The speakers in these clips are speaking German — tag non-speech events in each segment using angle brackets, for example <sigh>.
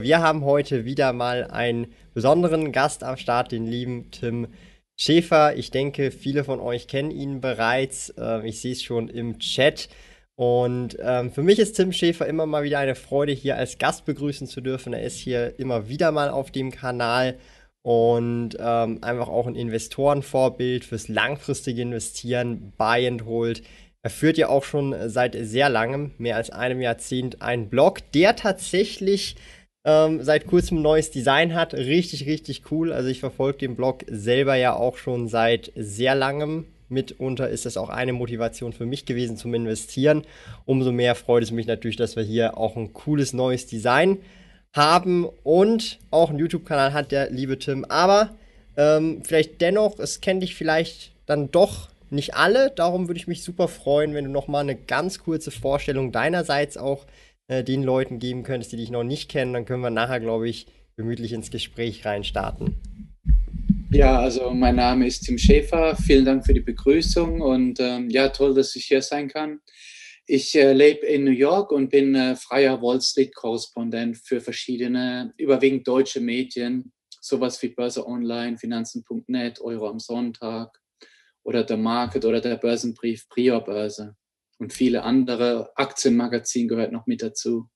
Wir haben heute wieder mal einen besonderen Gast am Start, den lieben Tim Schäfer. Ich denke, viele von euch kennen ihn bereits. Ähm, ich sehe es schon im Chat. Und ähm, für mich ist Tim Schäfer immer mal wieder eine Freude, hier als Gast begrüßen zu dürfen. Er ist hier immer wieder mal auf dem Kanal und ähm, einfach auch ein Investorenvorbild fürs langfristige Investieren, Buy and Hold. Er führt ja auch schon seit sehr langem, mehr als einem Jahrzehnt, einen Blog, der tatsächlich ähm, seit kurzem ein neues Design hat. Richtig, richtig cool. Also ich verfolge den Blog selber ja auch schon seit sehr langem. Mitunter ist das auch eine Motivation für mich gewesen zum Investieren. Umso mehr freut es mich natürlich, dass wir hier auch ein cooles neues Design haben und auch einen YouTube-Kanal hat, der liebe Tim. Aber ähm, vielleicht dennoch, es kennt dich vielleicht dann doch nicht alle. Darum würde ich mich super freuen, wenn du noch mal eine ganz kurze Vorstellung deinerseits auch äh, den Leuten geben könntest, die dich noch nicht kennen, dann können wir nachher, glaube ich, gemütlich ins Gespräch reinstarten. Ja, also mein Name ist Tim Schäfer. Vielen Dank für die Begrüßung und ähm, ja, toll, dass ich hier sein kann. Ich äh, lebe in New York und bin äh, freier Wall Street-Korrespondent für verschiedene, überwiegend deutsche Medien, sowas wie Börse Online, Finanzen.net, Euro am Sonntag oder der Market oder der Börsenbrief Prior Börse und viele andere. Aktienmagazin gehört noch mit dazu.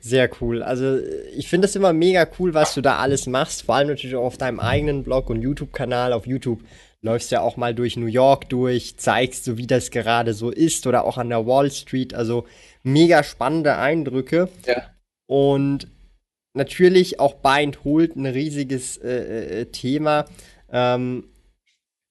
Sehr cool. Also ich finde es immer mega cool, was du da alles machst. Vor allem natürlich auch auf deinem eigenen Blog und YouTube-Kanal. Auf YouTube läufst du ja auch mal durch New York durch, zeigst so, wie das gerade so ist oder auch an der Wall Street. Also mega spannende Eindrücke. Ja. Und natürlich auch Bind holt ein riesiges äh, äh, Thema. Ähm,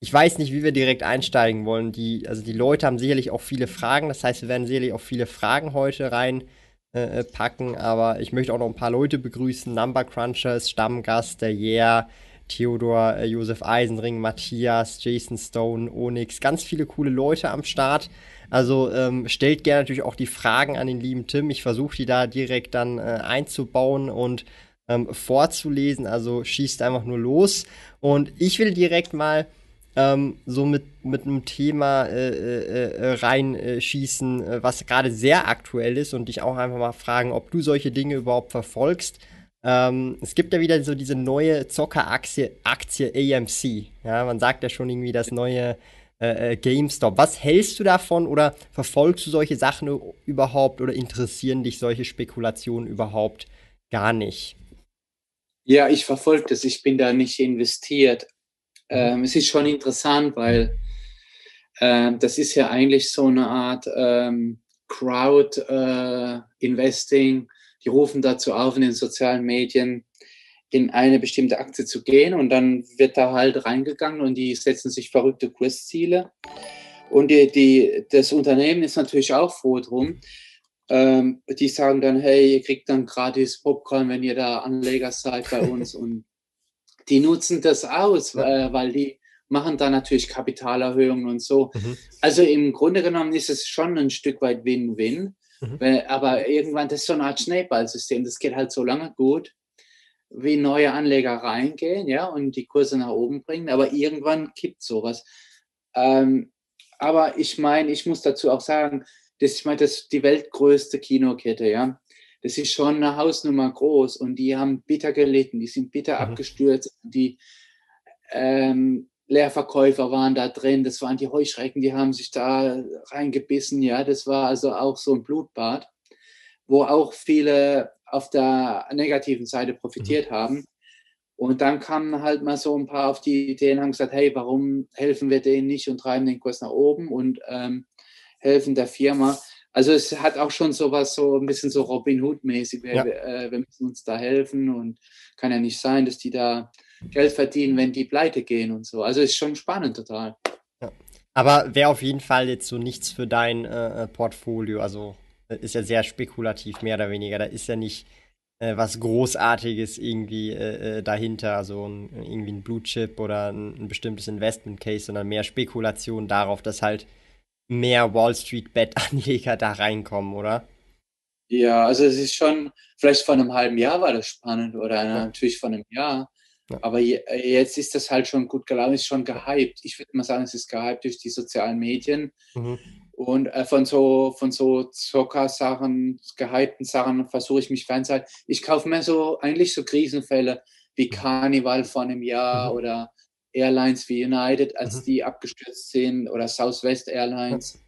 ich weiß nicht, wie wir direkt einsteigen wollen. Die, also die Leute haben sicherlich auch viele Fragen. Das heißt, wir werden sicherlich auch viele Fragen heute reinpacken. Äh, aber ich möchte auch noch ein paar Leute begrüßen. Number Crunchers, Stammgast, der Yeah, Theodor, äh, Josef Eisenring, Matthias, Jason Stone, Onyx. Ganz viele coole Leute am Start. Also ähm, stellt gerne natürlich auch die Fragen an den lieben Tim. Ich versuche die da direkt dann äh, einzubauen und ähm, vorzulesen. Also schießt einfach nur los. Und ich will direkt mal ähm, so mit, mit einem Thema äh, äh, äh reinschießen, äh, was gerade sehr aktuell ist und dich auch einfach mal fragen, ob du solche Dinge überhaupt verfolgst. Ähm, es gibt ja wieder so diese neue Zockeraktie Aktie AMC. Ja, man sagt ja schon irgendwie das neue äh, äh, GameStop. Was hältst du davon oder verfolgst du solche Sachen überhaupt oder interessieren dich solche Spekulationen überhaupt gar nicht? Ja, ich verfolge das. Ich bin da nicht investiert. Ähm, es ist schon interessant, weil ähm, das ist ja eigentlich so eine Art ähm, Crowd-Investing. Äh, die rufen dazu auf in den sozialen Medien, in eine bestimmte Aktie zu gehen und dann wird da halt reingegangen und die setzen sich verrückte Kursziele. Und die, die, das Unternehmen ist natürlich auch froh drum. Ähm, die sagen dann, hey, ihr kriegt dann gratis Popcorn, wenn ihr da Anleger seid bei uns und die nutzen das aus, ja. äh, weil die machen da natürlich Kapitalerhöhungen und so. Mhm. Also im Grunde genommen ist es schon ein Stück weit Win-Win. Mhm. Aber irgendwann, das ist so eine Art Schneeballsystem. Das geht halt so lange gut, wie neue Anleger reingehen, ja, und die Kurse nach oben bringen. Aber irgendwann kippt sowas. Ähm, aber ich meine, ich muss dazu auch sagen, das, ich meine, das ist die weltgrößte Kinokette, ja das ist schon eine Hausnummer groß und die haben bitter gelitten, die sind bitter mhm. abgestürzt, die ähm, Leerverkäufer waren da drin, das waren die Heuschrecken, die haben sich da reingebissen, ja, das war also auch so ein Blutbad, wo auch viele auf der negativen Seite profitiert mhm. haben. Und dann kamen halt mal so ein paar auf die Ideen und haben gesagt, hey, warum helfen wir denen nicht und treiben den Kurs nach oben und ähm, helfen der Firma. Also es hat auch schon sowas so ein bisschen so Robin Hood-mäßig. Wir, ja. äh, wir, müssen uns da helfen und kann ja nicht sein, dass die da Geld verdienen, wenn die pleite gehen und so. Also ist schon spannend total. Ja. Aber wäre auf jeden Fall jetzt so nichts für dein äh, Portfolio. Also ist ja sehr spekulativ, mehr oder weniger. Da ist ja nicht äh, was Großartiges irgendwie äh, äh dahinter, also ein, irgendwie ein Blue Chip oder ein, ein bestimmtes Investment Case, sondern mehr Spekulation darauf, dass halt mehr Wall Street Bet Anleger da reinkommen, oder? Ja, also es ist schon, vielleicht vor einem halben Jahr war das spannend oder ja. natürlich vor einem Jahr. Ja. Aber jetzt ist das halt schon gut gelaufen, ist schon gehypt. Ich würde mal sagen, es ist gehypt durch die sozialen Medien. Mhm. Und äh, von so, von so Zocker-Sachen, gehypten Sachen versuche ich mich fernzuhalten. Ich kaufe mir so, eigentlich so Krisenfälle wie Carnival vor einem Jahr mhm. oder Airlines wie United, als mhm. die abgestürzt sind oder Southwest Airlines mhm.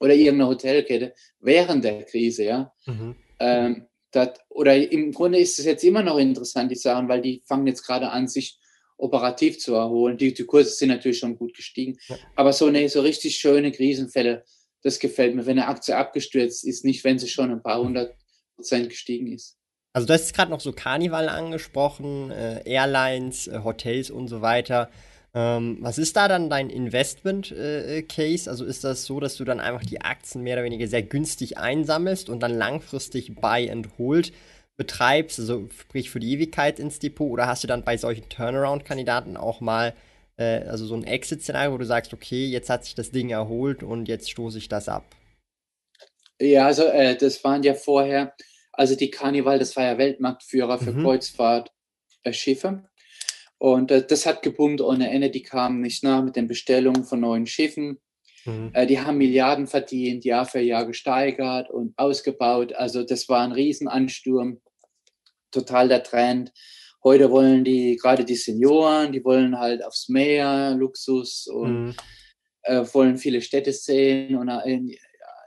oder irgendeine Hotelkette während der Krise, ja. Mhm. Ähm, dat, oder im Grunde ist es jetzt immer noch interessant, die Sachen, weil die fangen jetzt gerade an, sich operativ zu erholen. Die, die Kurse sind natürlich schon gut gestiegen, ja. aber so eine so richtig schöne Krisenfälle, das gefällt mir, wenn eine Aktie abgestürzt ist, nicht wenn sie schon ein paar hundert Prozent gestiegen ist. Also du hast gerade noch so Karneval angesprochen, äh, Airlines, äh, Hotels und so weiter. Ähm, was ist da dann dein Investment-Case? Äh, also ist das so, dass du dann einfach die Aktien mehr oder weniger sehr günstig einsammelst und dann langfristig Buy and Hold betreibst, also sprich für die Ewigkeit ins Depot? Oder hast du dann bei solchen Turnaround-Kandidaten auch mal äh, also so ein Exit-Szenario, wo du sagst, okay, jetzt hat sich das Ding erholt und jetzt stoße ich das ab? Ja, also äh, das waren ja vorher, also die Carnival, das war ja Weltmarktführer für mhm. Kreuzfahrtschiffe. Und äh, das hat geboomt ohne Ende. Die kamen nicht nach mit den Bestellungen von neuen Schiffen. Mhm. Äh, die haben Milliarden verdient, Jahr für Jahr gesteigert und ausgebaut. Also das war ein Riesenansturm, total der Trend. Heute wollen die, gerade die Senioren, die wollen halt aufs Meer, Luxus und mhm. äh, wollen viele Städte sehen und in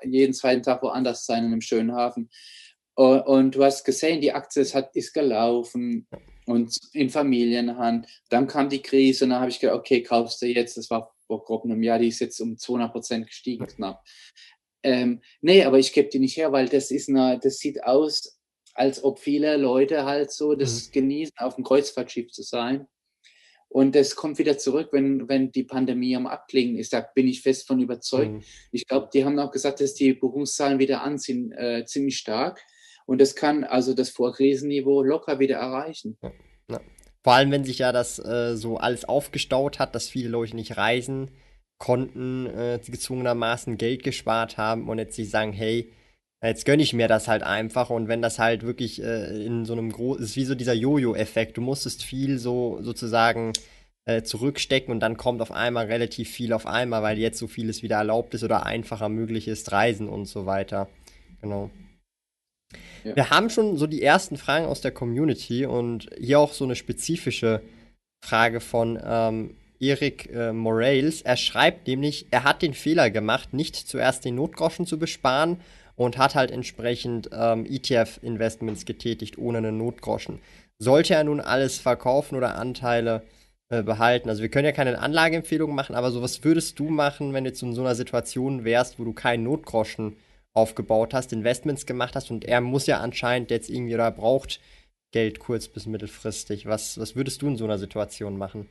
jeden zweiten Tag woanders sein in einem schönen Hafen. Und, und du hast gesehen, die Aktie ist, hat, ist gelaufen und in Familienhand. Dann kam die Krise und dann habe ich gedacht, okay, kaufst du jetzt, das war vor grob einem Jahr, die ist jetzt um 200 Prozent gestiegen knapp. Ähm, nee, aber ich gebe die nicht her, weil das ist eine, das sieht aus, als ob viele Leute halt so das mhm. genießen, auf dem Kreuzfahrtschiff zu sein. Und das kommt wieder zurück, wenn, wenn die Pandemie am Abklingen ist. Da bin ich fest von überzeugt. Mhm. Ich glaube, die haben auch gesagt, dass die Buchungszahlen wieder anziehen, äh, ziemlich stark. Und das kann also das Vorkrisenniveau locker wieder erreichen. Ja. Vor allem, wenn sich ja das äh, so alles aufgestaut hat, dass viele Leute nicht reisen konnten, äh, gezwungenermaßen Geld gespart haben und jetzt sich sagen, hey, Jetzt gönne ich mir das halt einfach und wenn das halt wirklich äh, in so einem großen, ist wie so dieser Jojo-Effekt. Du musstest viel so sozusagen äh, zurückstecken und dann kommt auf einmal relativ viel auf einmal, weil jetzt so vieles wieder erlaubt ist oder einfacher möglich ist, Reisen und so weiter. Genau. Ja. Wir haben schon so die ersten Fragen aus der Community und hier auch so eine spezifische Frage von ähm, Erik äh, Morales. Er schreibt nämlich, er hat den Fehler gemacht, nicht zuerst den Notgroschen zu besparen und hat halt entsprechend ähm, ETF-Investments getätigt ohne einen Notgroschen. Sollte er nun alles verkaufen oder Anteile äh, behalten? Also wir können ja keine Anlageempfehlung machen, aber so was würdest du machen, wenn du jetzt in so einer Situation wärst, wo du keinen Notgroschen aufgebaut hast, Investments gemacht hast und er muss ja anscheinend jetzt irgendwie oder braucht Geld kurz bis mittelfristig. Was, was würdest du in so einer Situation machen?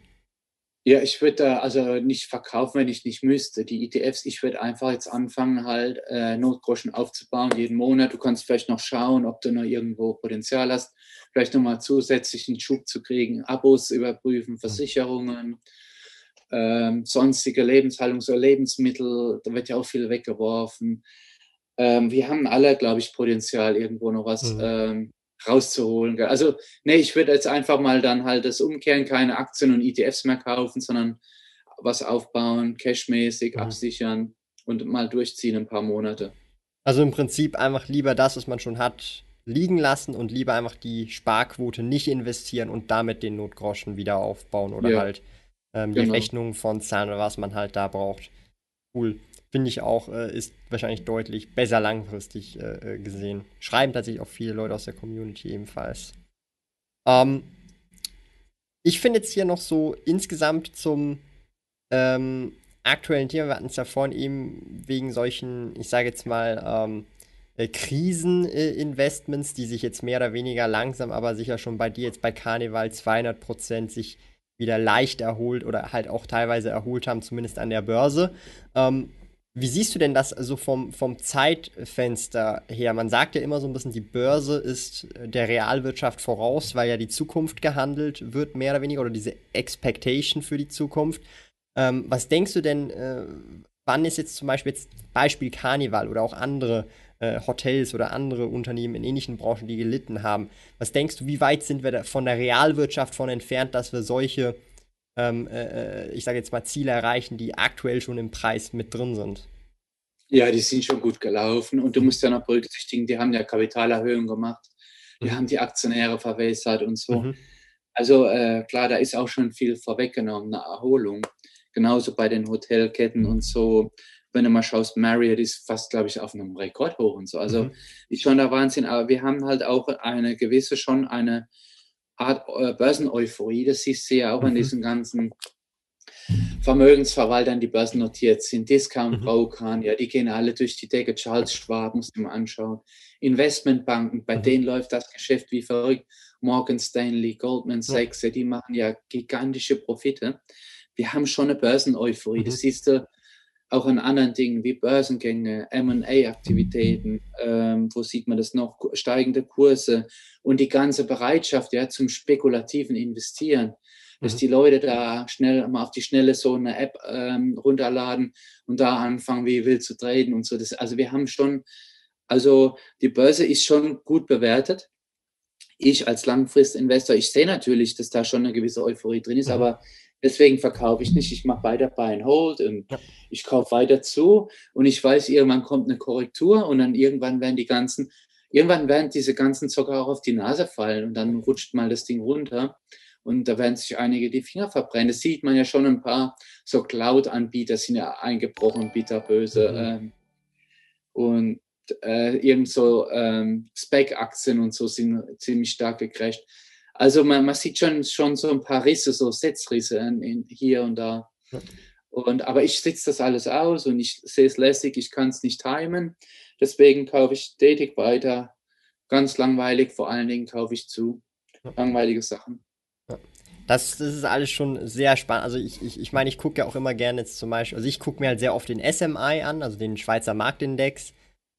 Ja, ich würde da also nicht verkaufen, wenn ich nicht müsste. Die ETFs, ich würde einfach jetzt anfangen, halt äh, Notgroschen aufzubauen jeden Monat. Du kannst vielleicht noch schauen, ob du noch irgendwo Potenzial hast, vielleicht nochmal zusätzlichen Schub zu kriegen, Abos überprüfen, mhm. Versicherungen, ähm, sonstige Lebenshaltungs- oder Lebensmittel, da wird ja auch viel weggeworfen. Ähm, wir haben alle, glaube ich, Potenzial, irgendwo noch was mhm. ähm, rauszuholen. Also, nee, ich würde jetzt einfach mal dann halt das umkehren, keine Aktien und ETFs mehr kaufen, sondern was aufbauen, cashmäßig mhm. absichern und mal durchziehen ein paar Monate. Also im Prinzip einfach lieber das, was man schon hat, liegen lassen und lieber einfach die Sparquote nicht investieren und damit den Notgroschen wieder aufbauen oder ja. halt ähm, die genau. Rechnungen von zahlen oder was man halt da braucht. Cool finde ich auch, äh, ist wahrscheinlich deutlich besser langfristig äh, äh, gesehen. Schreiben tatsächlich auch viele Leute aus der Community ebenfalls. Ähm, ich finde jetzt hier noch so insgesamt zum ähm, aktuellen Thema, wir hatten es ja vorhin eben wegen solchen, ich sage jetzt mal, ähm, äh, Kriseninvestments, die sich jetzt mehr oder weniger langsam, aber sicher schon bei dir jetzt bei Carnival 200 Prozent sich wieder leicht erholt oder halt auch teilweise erholt haben, zumindest an der Börse. Ähm, Wie siehst du denn das also vom, vom Zeitfenster her? Man sagt ja immer so ein bisschen, die Börse ist der Realwirtschaft voraus, weil ja die Zukunft gehandelt wird, mehr oder weniger, oder diese Expectation für die Zukunft. Ähm, was denkst du denn, äh, wann ist jetzt zum Beispiel jetzt Beispiel Carnival oder auch andere äh, Hotels oder andere Unternehmen in ähnlichen Branchen, die gelitten haben? Was denkst du, wie weit sind wir von der Realwirtschaft von entfernt, dass wir solche ähm, äh, ich sage jetzt mal, Ziele erreichen, die aktuell schon im Preis mit drin sind. Ja, die sind schon gut gelaufen und du musst ja noch berücksichtigen, die haben ja Kapitalerhöhungen gemacht, die mhm. haben die Aktionäre verwässert und so. Mhm. Also äh, klar, da ist auch schon viel vorweggenommen, eine Erholung. Genauso bei den Hotelketten und so. Wenn du mal schaust, Marriott ist fast, glaube ich, auf einem Rekord hoch und so. Also mhm. ist schon der Wahnsinn. Aber wir haben halt auch eine gewisse, schon eine Art äh, Börseneuphorie. Das siehst du ja auch mhm. an diesen ganzen Vermögensverwaltern, die börsennotiert sind, Discount Brokern, mhm. ja, die gehen alle durch die Decke. Charles Schwab, muss man anschauen. Investmentbanken, bei mhm. denen läuft das Geschäft wie verrückt. Morgan Stanley, Goldman Sachs, ja. die machen ja gigantische Profite. Wir haben schon eine Börseneuphorie. Mhm. Das siehst du auch an anderen Dingen wie Börsengänge, MA-Aktivitäten, ähm, wo sieht man das noch, steigende Kurse und die ganze Bereitschaft ja, zum spekulativen Investieren, dass mhm. die Leute da schnell mal auf die Schnelle so eine App ähm, runterladen und da anfangen, wie wild zu traden und so. Das, also wir haben schon, also die Börse ist schon gut bewertet. Ich als Langfristinvestor, ich sehe natürlich, dass da schon eine gewisse Euphorie drin ist, mhm. aber Deswegen verkaufe ich nicht. Ich mache weiter Buy and Hold und ja. ich kaufe weiter zu und ich weiß, irgendwann kommt eine Korrektur und dann irgendwann werden die ganzen, irgendwann werden diese ganzen Zocker auch auf die Nase fallen und dann rutscht mal das Ding runter und da werden sich einige die Finger verbrennen. Das sieht man ja schon ein paar so Cloud-Anbieter sind ja eingebrochen, bitterböse. Mhm. Ähm, und äh, irgend so ähm, Spec-Aktien und so sind ziemlich stark gecrashed. Also man, man sieht schon, schon so ein paar Risse, so Setzrisse in, in hier und da. Und, aber ich sitze das alles aus und ich sehe es lässig, ich kann es nicht timen. Deswegen kaufe ich stetig weiter. Ganz langweilig, vor allen Dingen kaufe ich zu. Langweilige Sachen. Das, das ist alles schon sehr spannend. Also ich, ich, ich meine, ich gucke ja auch immer gerne jetzt zum Beispiel, also ich gucke mir halt sehr oft den SMI an, also den Schweizer Marktindex.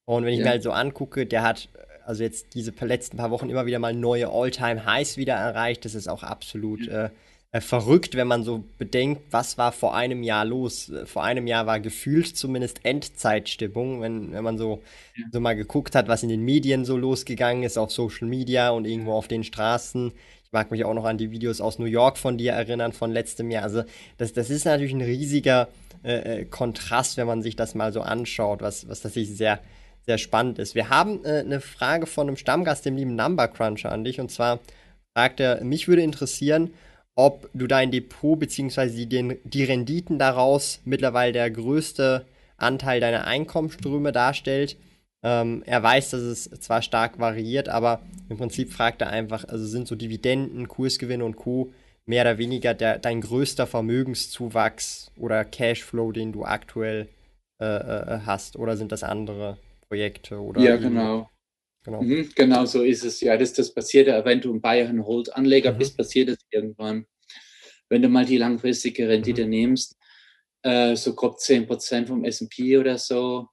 Und wenn ich ja. mir halt so angucke, der hat also jetzt diese letzten paar Wochen immer wieder mal neue All-Time-Highs wieder erreicht. Das ist auch absolut äh, äh, verrückt, wenn man so bedenkt, was war vor einem Jahr los. Vor einem Jahr war gefühlt zumindest Endzeitstimmung, wenn, wenn man so, so mal geguckt hat, was in den Medien so losgegangen ist, auf Social Media und irgendwo auf den Straßen. Ich mag mich auch noch an die Videos aus New York von dir erinnern, von letztem Jahr. Also das, das ist natürlich ein riesiger äh, äh Kontrast, wenn man sich das mal so anschaut, was, was tatsächlich sehr sehr spannend ist. Wir haben äh, eine Frage von einem Stammgast, dem lieben Number Cruncher, an dich. Und zwar fragt er, mich würde interessieren, ob du dein Depot bzw. Die, die Renditen daraus mittlerweile der größte Anteil deiner Einkommensströme darstellt. Ähm, er weiß, dass es zwar stark variiert, aber im Prinzip fragt er einfach, also sind so Dividenden, Kursgewinne und Co. mehr oder weniger der, dein größter Vermögenszuwachs oder Cashflow, den du aktuell äh, äh, hast, oder sind das andere Projekte oder. Ja, genau. Genau. Mhm, genau so ist es. Ja, das, das passiert ja, wenn du ein Bayern Hold Anleger mhm. bist, passiert es irgendwann. Wenn du mal die langfristige Rendite mhm. nimmst, äh, so grob 10% vom SP oder so,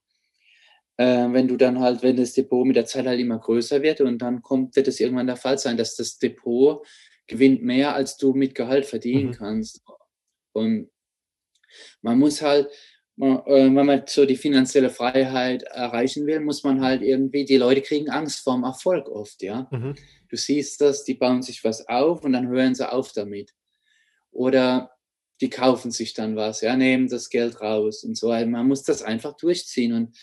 äh, wenn du dann halt, wenn das Depot mit der Zeit halt immer größer wird und dann kommt, wird es irgendwann der Fall sein, dass das Depot gewinnt mehr, als du mit Gehalt verdienen mhm. kannst. Und man muss halt, wenn man so die finanzielle Freiheit erreichen will, muss man halt irgendwie, die Leute kriegen Angst vorm Erfolg oft, ja. Mhm. Du siehst das, die bauen sich was auf und dann hören sie auf damit. Oder die kaufen sich dann was, ja, nehmen das Geld raus und so. Also man muss das einfach durchziehen und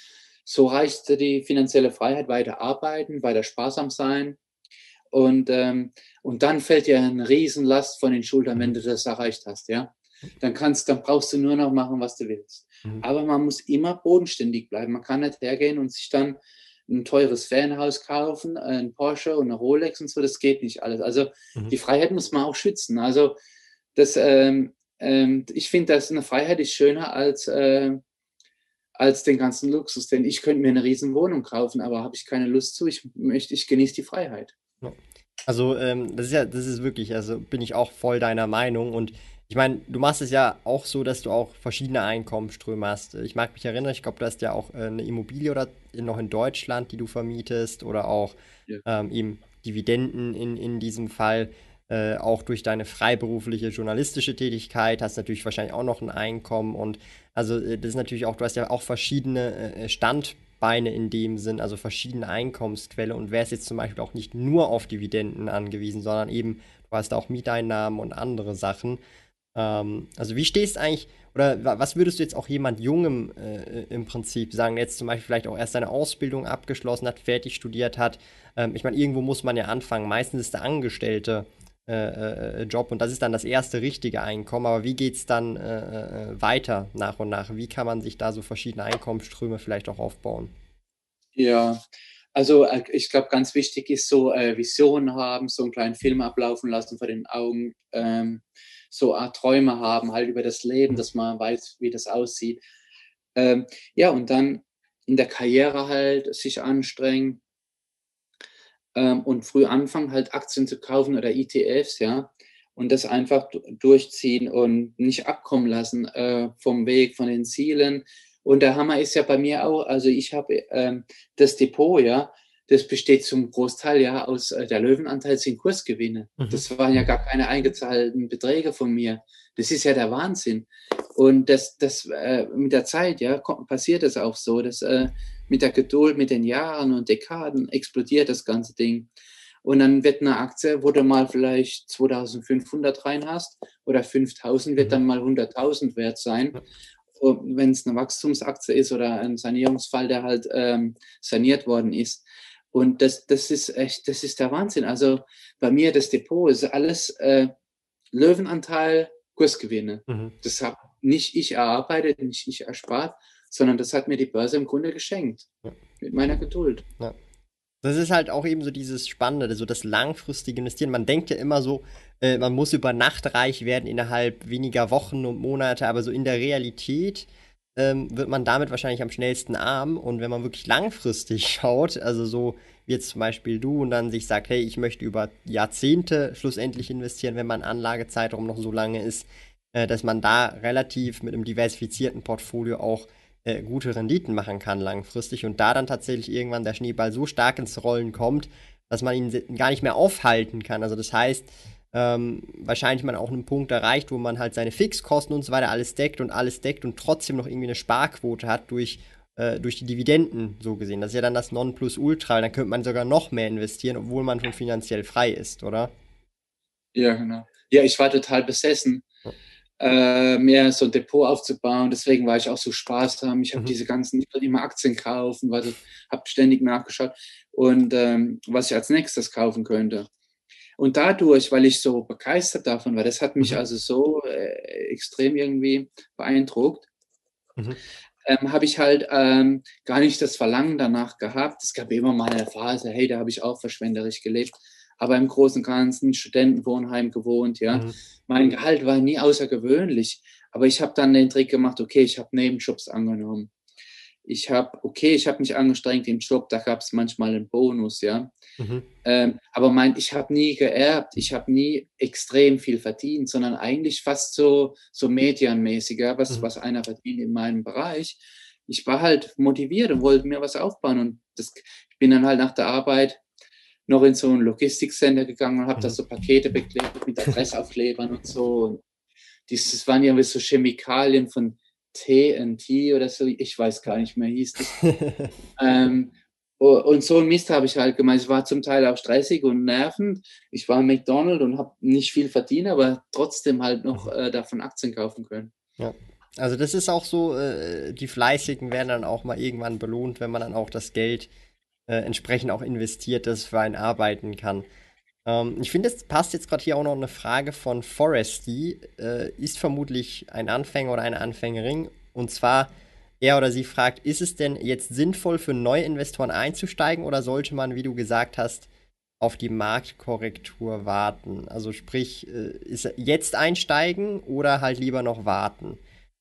so reicht die finanzielle Freiheit, weiter arbeiten, weiter sparsam sein. Und, ähm, und dann fällt dir eine Riesenlast von den Schultern, wenn du das erreicht hast, ja. Dann kannst, dann brauchst du nur noch machen, was du willst. Mhm. Aber man muss immer bodenständig bleiben. Man kann nicht hergehen und sich dann ein teures Ferienhaus kaufen, ein Porsche und eine Rolex und so. Das geht nicht alles. Also mhm. die Freiheit muss man auch schützen. Also das, ähm, ähm, ich finde, dass eine Freiheit ist schöner als, äh, als den ganzen Luxus. Denn ich könnte mir eine riesen Wohnung kaufen, aber habe ich keine Lust zu. Ich möchte, ich genieße die Freiheit. Also ähm, das ist ja, das ist wirklich, also bin ich auch voll deiner Meinung und ich meine, du machst es ja auch so, dass du auch verschiedene Einkommensströme hast. Ich mag mich erinnern, ich glaube, du hast ja auch äh, eine Immobilie oder noch in Deutschland, die du vermietest oder auch ja. ähm, eben Dividenden in, in diesem Fall. Äh, auch durch deine freiberufliche journalistische Tätigkeit hast du natürlich wahrscheinlich auch noch ein Einkommen und also äh, das ist natürlich auch, du hast ja auch verschiedene äh, Standbeine in dem Sinn, also verschiedene Einkommensquelle und wärst jetzt zum Beispiel auch nicht nur auf Dividenden angewiesen, sondern eben du hast auch Mieteinnahmen und andere Sachen. Ähm, also wie stehst du eigentlich, oder was würdest du jetzt auch jemand Jungem äh, im Prinzip sagen, der jetzt zum Beispiel vielleicht auch erst seine Ausbildung abgeschlossen hat, fertig studiert hat? Ähm, ich meine, irgendwo muss man ja anfangen. Meistens ist der Angestellte äh, äh, Job und das ist dann das erste richtige Einkommen. Aber wie geht es dann äh, äh, weiter nach und nach? Wie kann man sich da so verschiedene Einkommensströme vielleicht auch aufbauen? Ja, also äh, ich glaube, ganz wichtig ist so äh, Visionen haben, so einen kleinen Film ablaufen lassen vor den Augen. Ähm, so Art Träume haben, halt über das Leben, dass man weiß, wie das aussieht. Ähm, ja, und dann in der Karriere halt sich anstrengen ähm, und früh anfangen, halt Aktien zu kaufen oder ETFs, ja, und das einfach durchziehen und nicht abkommen lassen äh, vom Weg, von den Zielen. Und der Hammer ist ja bei mir auch, also ich habe ähm, das Depot, ja, das besteht zum Großteil ja aus äh, der Löwenanteil sind Kursgewinne. Mhm. Das waren ja gar keine eingezahlten Beträge von mir. Das ist ja der Wahnsinn. Und das, das äh, mit der Zeit, ja, passiert das auch so, dass äh, mit der Geduld, mit den Jahren und Dekaden explodiert das ganze Ding. Und dann wird eine Aktie, wo du mal vielleicht 2500 rein hast oder 5000, wird mhm. dann mal 100.000 wert sein. Wenn es eine Wachstumsaktie ist oder ein Sanierungsfall, der halt ähm, saniert worden ist. Und das, das ist echt, das ist der Wahnsinn. Also bei mir das Depot ist alles äh, Löwenanteil, Kursgewinne. Mhm. Das habe nicht ich erarbeitet, nicht ich erspart, sondern das hat mir die Börse im Grunde geschenkt. Ja. Mit meiner Geduld. Ja. Das ist halt auch eben so dieses Spannende, so das langfristige Investieren. Man denkt ja immer so, äh, man muss über Nacht reich werden innerhalb weniger Wochen und Monate, aber so in der Realität ähm, wird man damit wahrscheinlich am schnellsten arm. Und wenn man wirklich langfristig <laughs> schaut, also so wie jetzt zum Beispiel du und dann sich sagt, hey, ich möchte über Jahrzehnte schlussendlich investieren, wenn mein Anlagezeitraum noch so lange ist, äh, dass man da relativ mit einem diversifizierten Portfolio auch äh, gute Renditen machen kann langfristig und da dann tatsächlich irgendwann der Schneeball so stark ins Rollen kommt, dass man ihn gar nicht mehr aufhalten kann. Also das heißt, ähm, wahrscheinlich man auch einen Punkt erreicht, wo man halt seine Fixkosten und so weiter alles deckt und alles deckt und trotzdem noch irgendwie eine Sparquote hat durch, äh, durch die Dividenden so gesehen. Das ist ja dann das Nonplusultra. Dann könnte man sogar noch mehr investieren, obwohl man schon finanziell frei ist, oder? Ja, genau. Ja, ich war total besessen, äh, mehr so ein Depot aufzubauen. Deswegen war ich auch so sparsam. Ich habe mhm. diese ganzen, ich immer Aktien kaufen, weil ich habe ständig nachgeschaut und ähm, was ich als nächstes kaufen könnte. Und dadurch, weil ich so begeistert davon war, das hat mich mhm. also so äh, extrem irgendwie beeindruckt, mhm. Ähm, habe ich halt ähm, gar nicht das Verlangen danach gehabt. Es gab immer mal eine Phase, hey, da habe ich auch verschwenderisch gelebt, aber im Großen und Ganzen Studentenwohnheim gewohnt, ja. Mhm. Mein Gehalt war nie außergewöhnlich, aber ich habe dann den Trick gemacht, okay, ich habe Nebenjobs angenommen ich habe, okay, ich habe mich angestrengt im Job, da gab es manchmal einen Bonus, ja. Mhm. Ähm, aber mein, ich habe nie geerbt, ich habe nie extrem viel verdient, sondern eigentlich fast so, so medianmäßiger, was, mhm. was einer verdient in meinem Bereich. Ich war halt motiviert und wollte mir was aufbauen und das, ich bin dann halt nach der Arbeit noch in so ein Logistikcenter gegangen und habe mhm. da so Pakete beklebt mit Adressaufklebern und so. Und das waren ja so Chemikalien von TNT oder so, ich weiß gar nicht mehr, hieß das. <laughs> ähm, und so ein Mist habe ich halt gemeint. Es war zum Teil auch stressig und nervend. Ich war McDonald's und habe nicht viel verdient, aber trotzdem halt noch äh, davon Aktien kaufen können. Ja. Also das ist auch so, äh, die Fleißigen werden dann auch mal irgendwann belohnt, wenn man dann auch das Geld äh, entsprechend auch investiert, das für einen arbeiten kann. Ähm, ich finde, es passt jetzt gerade hier auch noch eine Frage von Foresty. Äh, ist vermutlich ein Anfänger oder eine Anfängerin. Und zwar, er oder sie fragt, ist es denn jetzt sinnvoll für neue Investoren einzusteigen oder sollte man, wie du gesagt hast, auf die Marktkorrektur warten? Also sprich, äh, ist jetzt einsteigen oder halt lieber noch warten?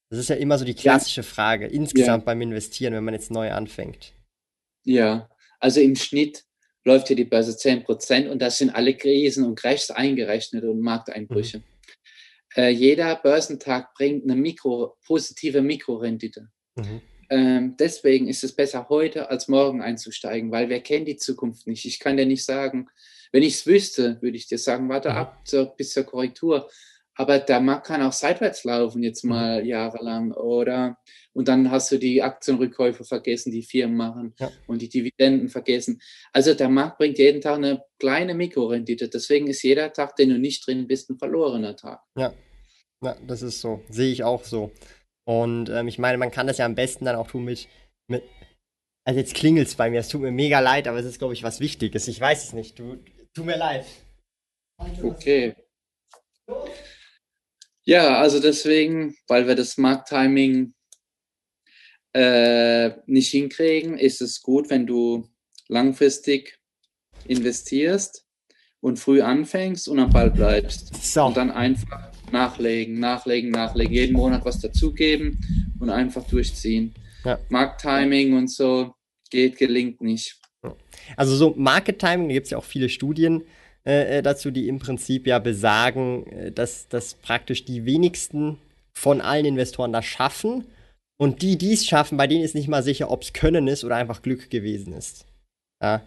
Das ist ja immer so die klassische Frage insgesamt ja. beim Investieren, wenn man jetzt neu anfängt. Ja, also im Schnitt läuft hier die Börse 10 Prozent und das sind alle Krisen und Crashs eingerechnet und Markteinbrüche. Mhm. äh, jeder Börsentag bringt eine Mikro, positive Mikrorendite. Mhm. Ähm, deswegen ist es besser, heute als morgen einzusteigen, weil wir kennen die Zukunft nicht. Ich kann dir nicht sagen, wenn ich es wüsste, würde ich dir sagen, warte mhm. ab zur, bis zur Korrektur. Aber der Markt kann auch seitwärts laufen, jetzt mhm. mal jahrelang, oder? Und dann hast du die Aktienrückkäufe vergessen, die Firmen machen ja. und die Dividenden vergessen. Also der Markt bringt jeden Tag eine kleine Mikrorendite. Deswegen ist jeder Tag, den du nicht drin bist, ein verlorener Tag. Ja, ja das ist so. Sehe ich auch so. Und ähm, ich meine, man kann das ja am besten dann auch tun mit, mit also jetzt klingelt es bei mir, es tut mir mega leid, aber es ist, glaube ich, was Wichtiges. Ich weiß es nicht. Du, tut mir leid. Okay. Ja, also deswegen, weil wir das Markttiming äh, nicht hinkriegen, ist es gut, wenn du langfristig investierst und früh anfängst und am Ball bleibst. So. Und dann einfach nachlegen, nachlegen, nachlegen, jeden Monat was dazugeben und einfach durchziehen. Ja. Markttiming und so geht, gelingt nicht. Also so Market Timing, da gibt es ja auch viele Studien äh, äh, dazu, die im Prinzip ja besagen, äh, dass, dass praktisch die wenigsten von allen Investoren das schaffen. Und die, die es schaffen, bei denen ist nicht mal sicher, ob es Können ist oder einfach Glück gewesen ist. Ja,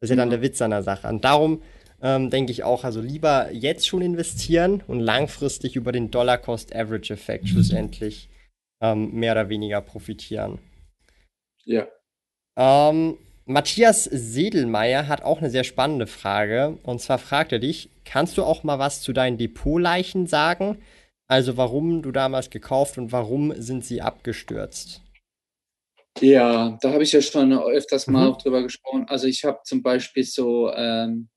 das ist ja dann der Witz an der Sache. Und darum ähm, denke ich auch, also lieber jetzt schon investieren und langfristig über den Dollar-Cost-Average-Effekt schlussendlich ähm, mehr oder weniger profitieren. Ja. Ähm, Matthias Sedelmeier hat auch eine sehr spannende Frage. Und zwar fragt er dich: Kannst du auch mal was zu deinen Depotleichen sagen? Also, warum du damals gekauft und warum sind sie abgestürzt? Ja, da habe ich ja schon öfters mal mhm. drüber gesprochen. Also, ich habe zum Beispiel so ähm,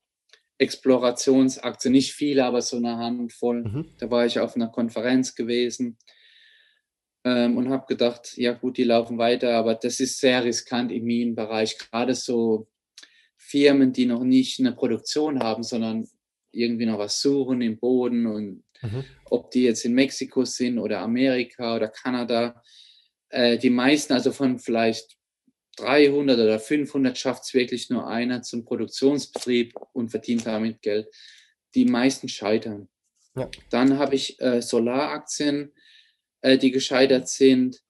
Explorationsaktien, nicht viele, aber so eine Handvoll. Mhm. Da war ich auf einer Konferenz gewesen ähm, und habe gedacht, ja gut, die laufen weiter, aber das ist sehr riskant im Minenbereich. Gerade so Firmen, die noch nicht eine Produktion haben, sondern irgendwie noch was suchen im Boden und mhm. ob die jetzt in Mexiko sind oder Amerika oder Kanada. Äh, die meisten, also von vielleicht 300 oder 500 schafft es wirklich nur einer zum Produktionsbetrieb und verdient damit Geld. Die meisten scheitern. Ja. Dann habe ich äh, Solaraktien äh, die gescheitert sind.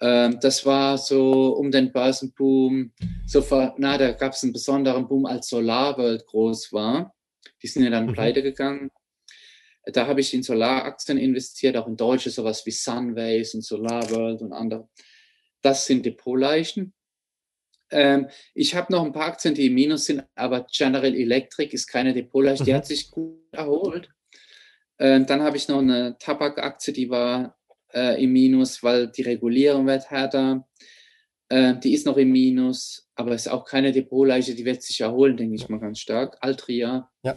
Ähm, das war so um den Börsenboom, so vor, na, da gab es einen besonderen Boom, als SolarWorld groß war. Die sind ja dann mhm. pleite gegangen. Da habe ich in Solaraktien investiert, auch in deutsche, sowas wie Sunways und SolarWorld und andere. Das sind Depotleichen. Ähm, ich habe noch ein paar Aktien, die im Minus sind, aber General Electric ist keine Depotleiche, mhm. die hat sich gut erholt. Ähm, dann habe ich noch eine Tabakaktie, die war äh, im Minus, weil die Regulierung wird härter. Äh, die ist noch im Minus, aber ist auch keine Depotleiche, die wird sich erholen, denke ich mal ganz stark. Altria. Ja.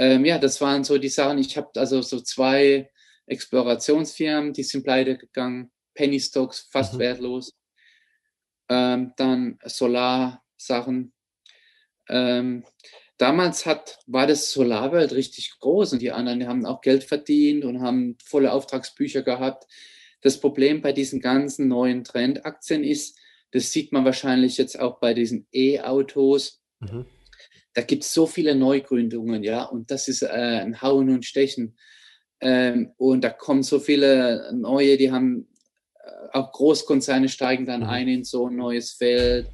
Ähm, ja, das waren so die Sachen. Ich habe also so zwei Explorationsfirmen, die sind pleite gegangen. Penny Stocks, fast mhm. wertlos. Ähm, dann Solar-Sachen. Ähm, damals hat, war das Solarwelt richtig groß und die anderen die haben auch Geld verdient und haben volle Auftragsbücher gehabt. Das Problem bei diesen ganzen neuen Trendaktien ist, das sieht man wahrscheinlich jetzt auch bei diesen E-Autos. Mhm. Da gibt es so viele Neugründungen, ja, und das ist äh, ein Hauen und Stechen. Ähm, und da kommen so viele neue, die haben äh, auch Großkonzerne steigen dann mhm. ein in so ein neues Feld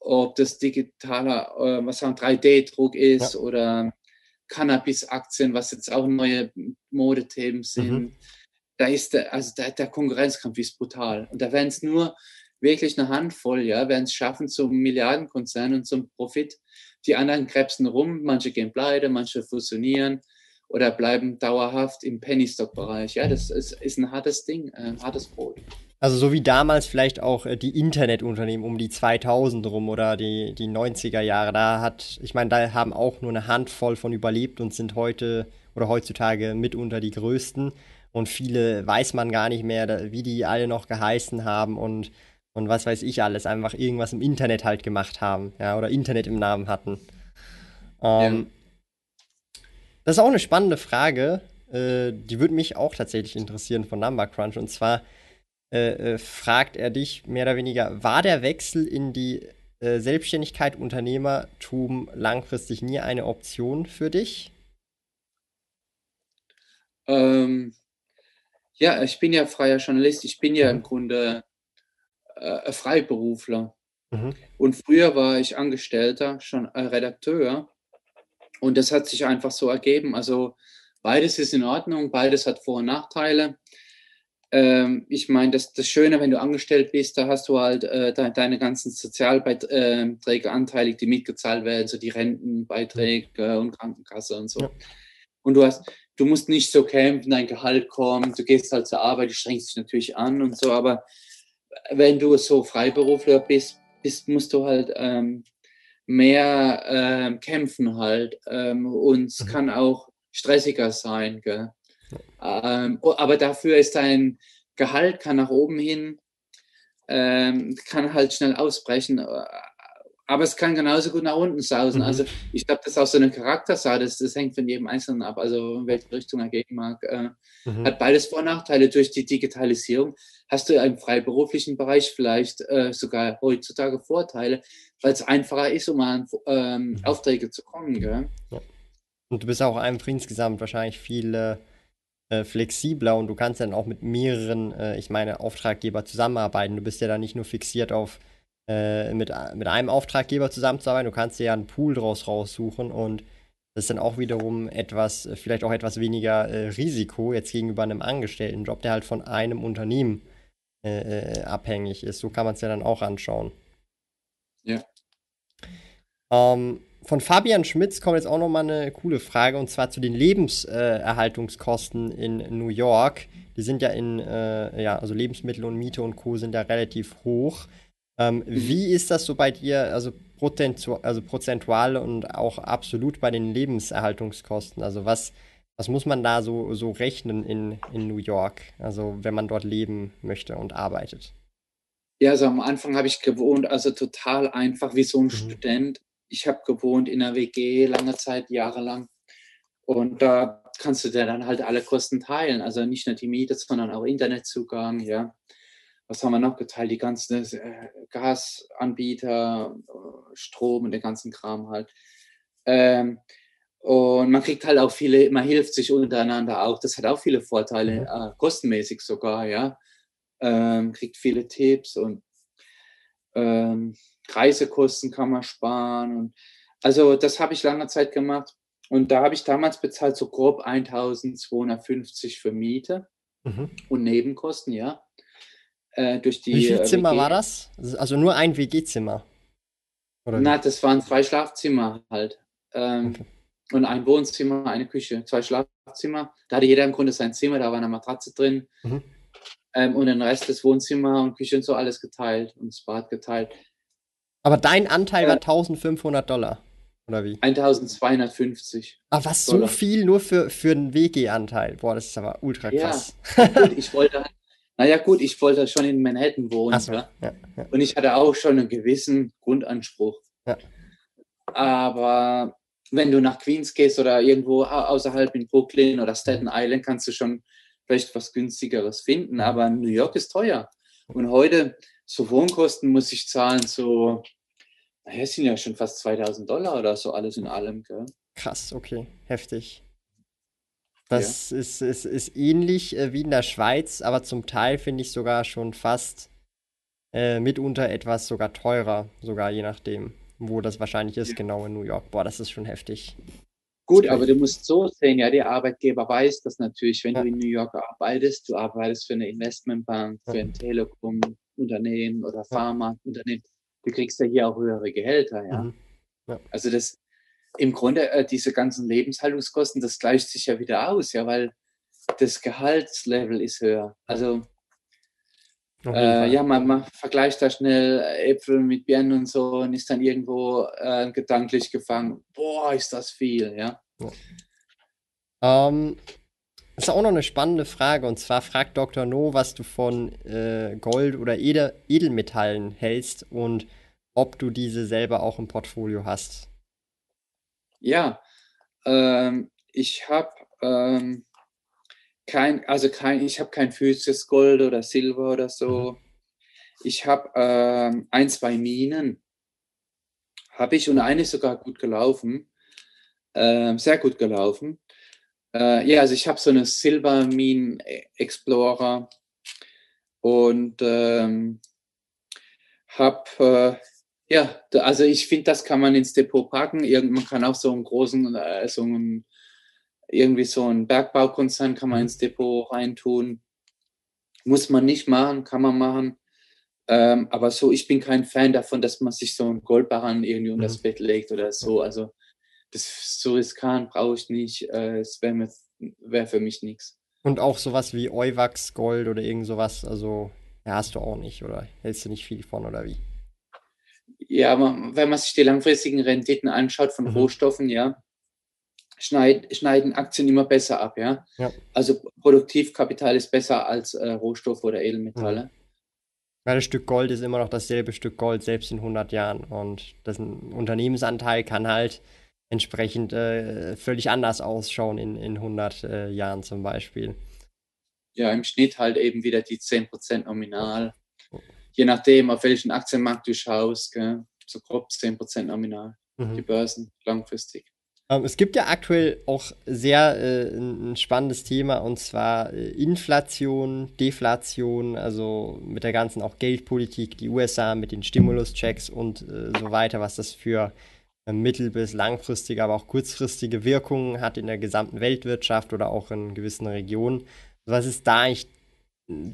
ob das digitaler, äh, was sagen 3D-Druck ist ja. oder Cannabis-Aktien, was jetzt auch neue Modethemen sind. Mhm. Da ist der, also der, der Konkurrenzkampf ist brutal. Und da werden es nur wirklich eine Handvoll, ja, werden es schaffen zum Milliardenkonzern und zum Profit. Die anderen krebsen rum, manche gehen pleite, manche fusionieren oder bleiben dauerhaft im Penny-Stock-Bereich. Ja, das ist, ist ein hartes Ding, ein hartes Brot. Also so wie damals vielleicht auch äh, die Internetunternehmen um die 2000 rum oder die, die 90er Jahre. Da hat, ich meine, da haben auch nur eine Handvoll von überlebt und sind heute oder heutzutage mitunter die größten. Und viele weiß man gar nicht mehr, wie die alle noch geheißen haben und, und was weiß ich alles. Einfach irgendwas im Internet halt gemacht haben, ja, oder Internet im Namen hatten. Ähm, ja. Das ist auch eine spannende Frage. Äh, die würde mich auch tatsächlich interessieren von Number Crunch. Und zwar, äh, äh, fragt er dich mehr oder weniger, war der Wechsel in die äh, Selbstständigkeit, Unternehmertum langfristig nie eine Option für dich? Ähm, ja, ich bin ja freier Journalist. Ich bin ja im Grunde äh, Freiberufler. Mhm. Und früher war ich Angestellter, schon äh, Redakteur. Und das hat sich einfach so ergeben. Also beides ist in Ordnung, beides hat Vor- und Nachteile. Ähm, ich meine, das, das Schöne, wenn du angestellt bist, da hast du halt äh, de, deine ganzen Sozialbeiträge anteilig, die mitgezahlt werden, so die Rentenbeiträge und Krankenkasse und so. Ja. Und du hast, du musst nicht so kämpfen, dein Gehalt kommt, du gehst halt zur Arbeit, du strengst dich natürlich an und so, aber wenn du so Freiberufler bist, bist musst du halt ähm, mehr ähm, kämpfen halt ähm, und es Mhm. kann auch stressiger sein, gell? Ähm, aber dafür ist dein Gehalt kann nach oben hin, ähm, kann halt schnell ausbrechen, äh, aber es kann genauso gut nach unten sausen. Mhm. Also ich glaube, das ist auch so eine Charaktersache, das, das hängt von jedem Einzelnen ab, also in welche Richtung er gehen mag. Äh, Mhm. hat beides Vor- und Nachteile. Durch die Digitalisierung hast du im freiberuflichen Bereich vielleicht äh, sogar heutzutage Vorteile, weil es einfacher ist, um an ähm, Mhm. Aufträge zu kommen. Gell? Und du bist auch einfach insgesamt wahrscheinlich viel äh, äh, flexibler und du kannst dann auch mit mehreren, äh, ich meine, Auftraggeber zusammenarbeiten. Du bist ja dann nicht nur fixiert auf äh, mit, mit einem Auftraggeber zusammenzuarbeiten, du kannst dir ja einen Pool draus raussuchen und das ist dann auch wiederum etwas, äh, vielleicht auch etwas weniger äh, Risiko jetzt gegenüber einem Angestelltenjob, der halt von einem Unternehmen äh, äh, abhängig ist. So kann man es ja dann auch anschauen. Ja. Ähm, von Fabian Schmitz kommt jetzt auch noch mal eine coole Frage und zwar zu den Lebenserhaltungskosten in New York. Die sind ja in, ja, also Lebensmittel und Miete und Co. sind ja relativ hoch. Ähm, Wie ist das so bei dir, also, prozentu also prozentual und auch absolut bei den Lebenserhaltungskosten? Also was, was muss man da so, so rechnen in, in New York, also wenn man dort leben möchte und arbeitet? Ja, also am Anfang habe ich gewohnt, also total einfach wie so ein Mhm. Student. Ich habe gewohnt in einer WG lange Zeit, jahrelang. Und da kannst du dir dann halt alle Kosten teilen. Also nicht nur die Miete, sondern auch Internetzugang, ja. Was haben wir noch geteilt? Die ganzen äh, Gasanbieter, äh, Strom und den ganzen Kram halt. Ähm, und man kriegt halt auch viele, man hilft sich untereinander auch. Das hat auch viele Vorteile, Mhm. äh, kostenmäßig sogar, ja. Ähm, kriegt viele Tipps und ähm, Reisekosten kann man sparen. Und, also das habe ich lange Zeit gemacht. Und da habe ich damals bezahlt so grob 1250 für Miete Mhm. und Nebenkosten, ja. Äh, durch die Wie viel äh, Zimmer WG. war das? Also nur ein WG-Zimmer? Na, das waren zwei Schlafzimmer halt. Ähm, Okay. Und ein Wohnzimmer, eine Küche, zwei Schlafzimmer. Da hatte jeder im Grunde sein Zimmer, da war eine Matratze drin. Mhm. Ähm, und den Rest des Wohnzimmer und Küche und so alles geteilt und das Bad geteilt. Aber dein Anteil war Äh. 1500 Dollar. Oder wie? 1250. Ah, was, so Dollar. viel nur für, für einen WG-Anteil? Boah, das ist aber ultra Ja. krass. Gut, <laughs> ich wollte, naja gut, ich wollte schon in Manhattan wohnen. Achso, ja. ja, ja. Und ich hatte auch schon einen gewissen Grundanspruch. Aber wenn du nach Queens gehst oder irgendwo au- außerhalb in Brooklyn oder Staten Island, kannst du schon vielleicht was günstigeres finden. Aber New York ist teuer. Und heute, so Wohnkosten muss ich zahlen, so, naja, es sind ja schon fast 2000 Dollar oder so, alles in allem. Gell? Krass, okay, heftig. Das ist, ist, ist ähnlich äh, wie in der Schweiz, aber zum Teil finde ich sogar schon fast äh, mitunter etwas sogar teurer, sogar je nachdem, wo das wahrscheinlich ist, Ja. genau in New York. Boah, das ist schon heftig. Gut, aber du musst so sehen, ja, der Arbeitgeber weiß das natürlich, wenn Ja. du in New York arbeitest, du arbeitest für eine Investmentbank, für Ja. ein Telekom-Unternehmen oder Pharma-Unternehmen, du kriegst ja hier auch höhere Gehälter, ja. Mhm. Ja. Also das, im Grunde, äh, diese ganzen Lebenshaltungskosten, das gleicht sich ja wieder aus, ja, weil das Gehaltslevel ist höher. Also, äh, ja, man, man vergleicht da schnell Äpfel mit Birnen und so und ist dann irgendwo äh, gedanklich gefangen. Boah, ist das viel, ja. Ähm, ist auch noch eine spannende Frage. Und zwar fragt Dr. No, was du von äh, Gold oder Edel Edelmetallen hältst und ob du diese selber auch im Portfolio hast. Ja, ähm, ich habe ähm, kein, also kein, ich habe kein physisches Gold oder Silber oder so. Ich habe ähm, ein, zwei Minen, habe ich und eine ist sogar gut gelaufen, ähm, sehr gut gelaufen. Äh, ja, also ich habe so eine Silver Mean Explorer und ähm, habe, äh, ja, also ich finde, das kann man ins Depot packen. Irgend, man kann auch so einen großen, äh, so einen, irgendwie so einen Bergbaukonzern kann man mhm. ins Depot reintun. Muss man nicht machen, kann man machen. Ähm, aber so, ich bin kein Fan davon, dass man sich so einen Goldbarren irgendwie unter das mhm. Bett legt oder so. Also das so riskant brauche ich nicht. Äh, es wäre wär für mich nichts. Und auch sowas wie Euwax Gold oder irgend sowas, also ja, hast du auch nicht, oder hältst du nicht viel von, oder wie? Ja, aber wenn man sich die langfristigen Renditen anschaut von mhm. Rohstoffen, ja, schneid, schneiden Aktien immer besser ab, ja. ja. Also Produktivkapital ist besser als äh, Rohstoffe oder Edelmetalle. Mhm. Weil das Stück Gold ist immer noch dasselbe Stück Gold, selbst in 100 Jahren. Und das Unternehmensanteil kann halt entsprechend äh, völlig anders ausschauen in, in 100 äh, Jahren zum Beispiel. Ja, im Schnitt halt eben wieder die 10% nominal. Je nachdem, auf welchen Aktienmarkt du schaust, gell? so grob 10% nominal. Mhm. Die Börsen langfristig. Ähm, es gibt ja aktuell auch sehr äh, ein spannendes Thema und zwar äh, Inflation, Deflation, also mit der ganzen auch Geldpolitik, die USA mit den Stimuluschecks und äh, so weiter, was das für äh, mittel- bis langfristige, aber auch kurzfristige Wirkungen hat in der gesamten Weltwirtschaft oder auch in gewissen Regionen. Was ist da eigentlich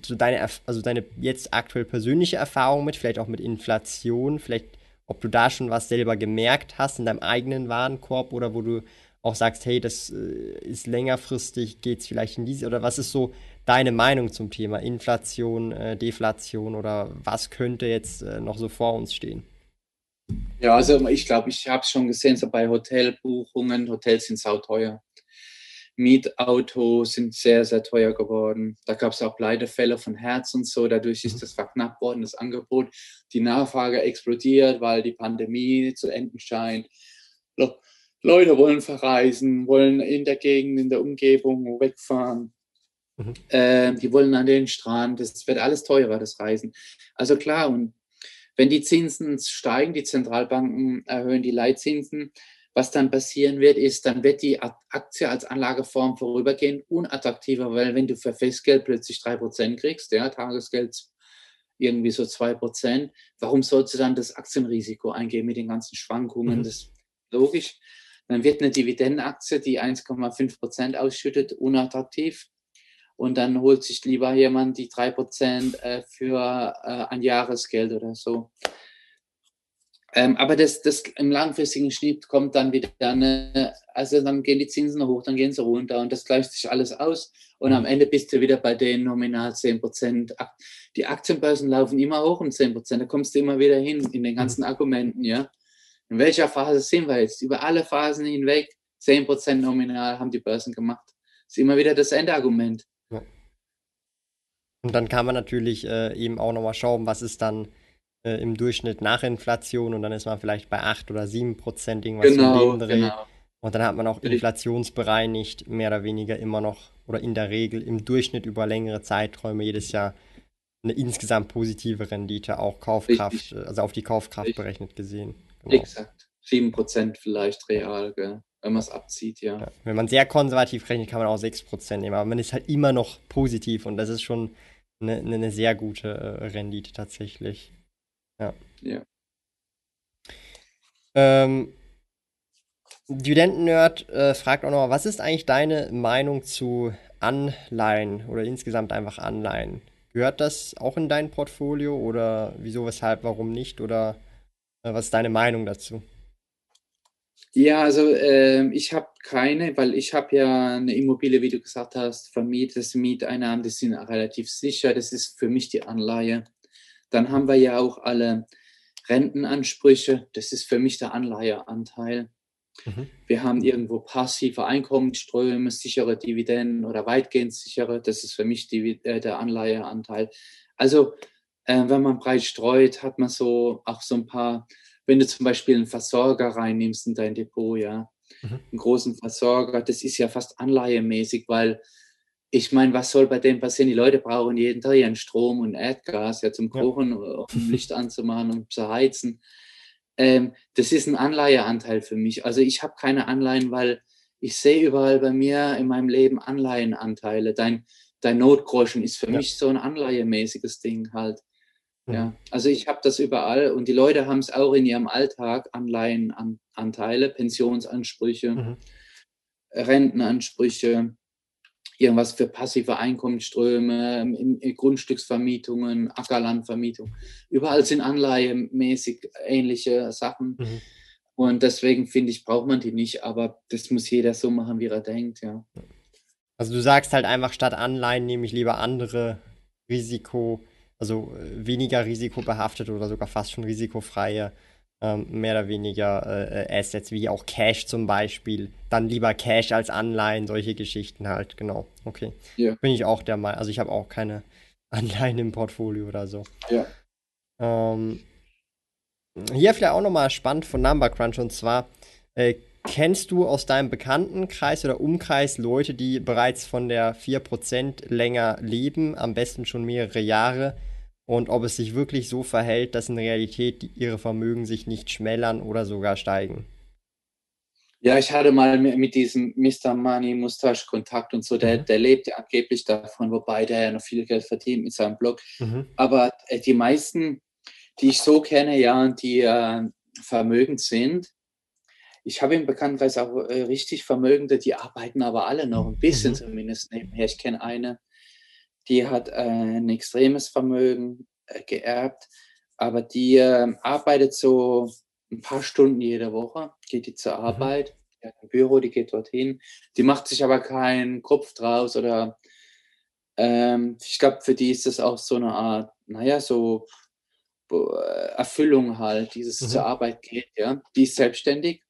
so deine, also deine jetzt aktuell persönliche Erfahrung mit, vielleicht auch mit Inflation, vielleicht ob du da schon was selber gemerkt hast in deinem eigenen Warenkorb oder wo du auch sagst, hey, das äh, ist längerfristig, geht es vielleicht in diese, oder was ist so deine Meinung zum Thema Inflation, äh, Deflation oder was könnte jetzt äh, noch so vor uns stehen? Ja, also ich glaube, ich habe es schon gesehen, so bei Hotelbuchungen, Hotels sind sauteuer. Mietautos sind sehr, sehr teuer geworden. Da gab es auch Pleitefälle von Herz und so. Dadurch ist mhm. das verknappt worden, das Angebot. Die Nachfrage explodiert, weil die Pandemie zu enden scheint. Leute wollen verreisen, wollen in der Gegend, in der Umgebung wegfahren. Mhm. Äh, die wollen an den Strand. Das wird alles teurer, das Reisen. Also klar, und wenn die Zinsen steigen, die Zentralbanken erhöhen die Leitzinsen, was dann passieren wird, ist, dann wird die Aktie als Anlageform vorübergehend unattraktiver, weil wenn du für Festgeld plötzlich drei Prozent kriegst, ja, Tagesgeld irgendwie so zwei Prozent, warum sollst du dann das Aktienrisiko eingehen mit den ganzen Schwankungen? Mhm. Das ist logisch. Dann wird eine Dividendenaktie, die 1,5 Prozent ausschüttet, unattraktiv. Und dann holt sich lieber jemand die drei Prozent äh, für äh, ein Jahresgeld oder so. Ähm, aber das, das im langfristigen Schnitt kommt dann wieder eine, also dann gehen die Zinsen hoch, dann gehen sie runter und das gleicht sich alles aus. Und am Ende bist du wieder bei den nominal 10 Prozent. Die Aktienbörsen laufen immer hoch um 10 Prozent. Da kommst du immer wieder hin in den ganzen Argumenten, ja. In welcher Phase sind wir jetzt? Über alle Phasen hinweg 10 Prozent nominal haben die Börsen gemacht. Das ist immer wieder das Endargument. Und dann kann man natürlich äh, eben auch nochmal schauen, was ist dann äh, im Durchschnitt nach Inflation und dann ist man vielleicht bei 8 oder 7 Prozent irgendwas genau, in dem Dreh. Genau. Und dann hat man auch inflationsbereinigt mehr oder weniger immer noch oder in der Regel im Durchschnitt über längere Zeiträume jedes Jahr eine insgesamt positive Rendite, auch Kaufkraft, Richtig. also auf die Kaufkraft Richtig. berechnet gesehen. Genau. Exakt. 7% vielleicht real, gell? wenn man es abzieht, ja. ja. Wenn man sehr konservativ rechnet, kann man auch 6% nehmen, aber man ist halt immer noch positiv und das ist schon eine, eine sehr gute äh, Rendite tatsächlich. Ja. ja. Ähm, Dividenden-Nerd äh, fragt auch noch, was ist eigentlich deine Meinung zu Anleihen oder insgesamt einfach Anleihen? Gehört das auch in dein Portfolio oder wieso, weshalb, warum nicht? Oder äh, was ist deine Meinung dazu? Ja, also äh, ich habe keine, weil ich habe ja eine Immobilie, wie du gesagt hast, vermietet. Das Mieteinnahmen, die sind relativ sicher. Das ist für mich die Anleihe. Dann haben wir ja auch alle Rentenansprüche. Das ist für mich der Anleiheanteil. Mhm. Wir haben irgendwo passive Einkommensströme, sichere Dividenden oder weitgehend sichere. Das ist für mich die, äh, der Anleiheanteil. Also, äh, wenn man breit streut, hat man so auch so ein paar, wenn du zum Beispiel einen Versorger reinnimmst in dein Depot, ja, mhm. einen großen Versorger, das ist ja fast anleihemäßig, weil ich meine, was soll bei dem passieren? Die Leute brauchen jeden Tag ihren Strom und Erdgas ja zum Kochen, ja. um Licht anzumachen und zu heizen. Ähm, das ist ein Anleiheanteil für mich. Also ich habe keine Anleihen, weil ich sehe überall bei mir in meinem Leben Anleihenanteile. Dein, dein Notgroschen ist für ja. mich so ein anleihemäßiges Ding halt. Mhm. Ja, also ich habe das überall und die Leute haben es auch in ihrem Alltag, Anleihenanteile, Pensionsansprüche, mhm. Rentenansprüche, irgendwas für passive Einkommensströme, Grundstücksvermietungen, Ackerlandvermietung. Überall sind anleihemäßig ähnliche Sachen. Mhm. Und deswegen finde ich, braucht man die nicht, aber das muss jeder so machen, wie er denkt, ja. Also du sagst halt einfach, statt Anleihen nehme ich lieber andere Risiko, also äh, weniger risikobehaftet oder sogar fast schon risikofreie, ähm, mehr oder weniger äh, äh, Assets, wie auch Cash zum Beispiel. Dann lieber Cash als Anleihen, solche Geschichten halt, genau. Okay. Ja. Bin ich auch der Meinung. Also ich habe auch keine <laughs> Anleihen im Portfolio oder so. Ja. Ähm, hier vielleicht auch nochmal spannend von Number Crunch und zwar, äh, kennst du aus deinem Bekanntenkreis oder Umkreis Leute, die bereits von der 4% länger leben, am besten schon mehrere Jahre? Und ob es sich wirklich so verhält, dass in Realität ihre Vermögen sich nicht schmälern oder sogar steigen? Ja, ich hatte mal mit diesem Mr. Money Mustache Kontakt und so. Der, mhm. der lebt ja angeblich davon, wobei der ja noch viel Geld verdient mit seinem Blog. Mhm. Aber äh, die meisten die ich so kenne, ja, die äh, vermögend sind. Ich habe im Bekanntenkreis auch äh, richtig Vermögende, die arbeiten aber alle noch ein bisschen mhm. zumindest nebenher. Ich kenne eine, die hat äh, ein extremes Vermögen äh, geerbt, aber die ähm, arbeitet so ein paar Stunden jede Woche, geht die zur mhm. Arbeit, die hat ein Büro, die geht dorthin. Die macht sich aber keinen Kopf draus oder ähm, ich glaube, für die ist das auch so eine Art, naja, so Erfüllung halt, dieses mhm. zur Arbeit geht, ja. Die ist selbstständig,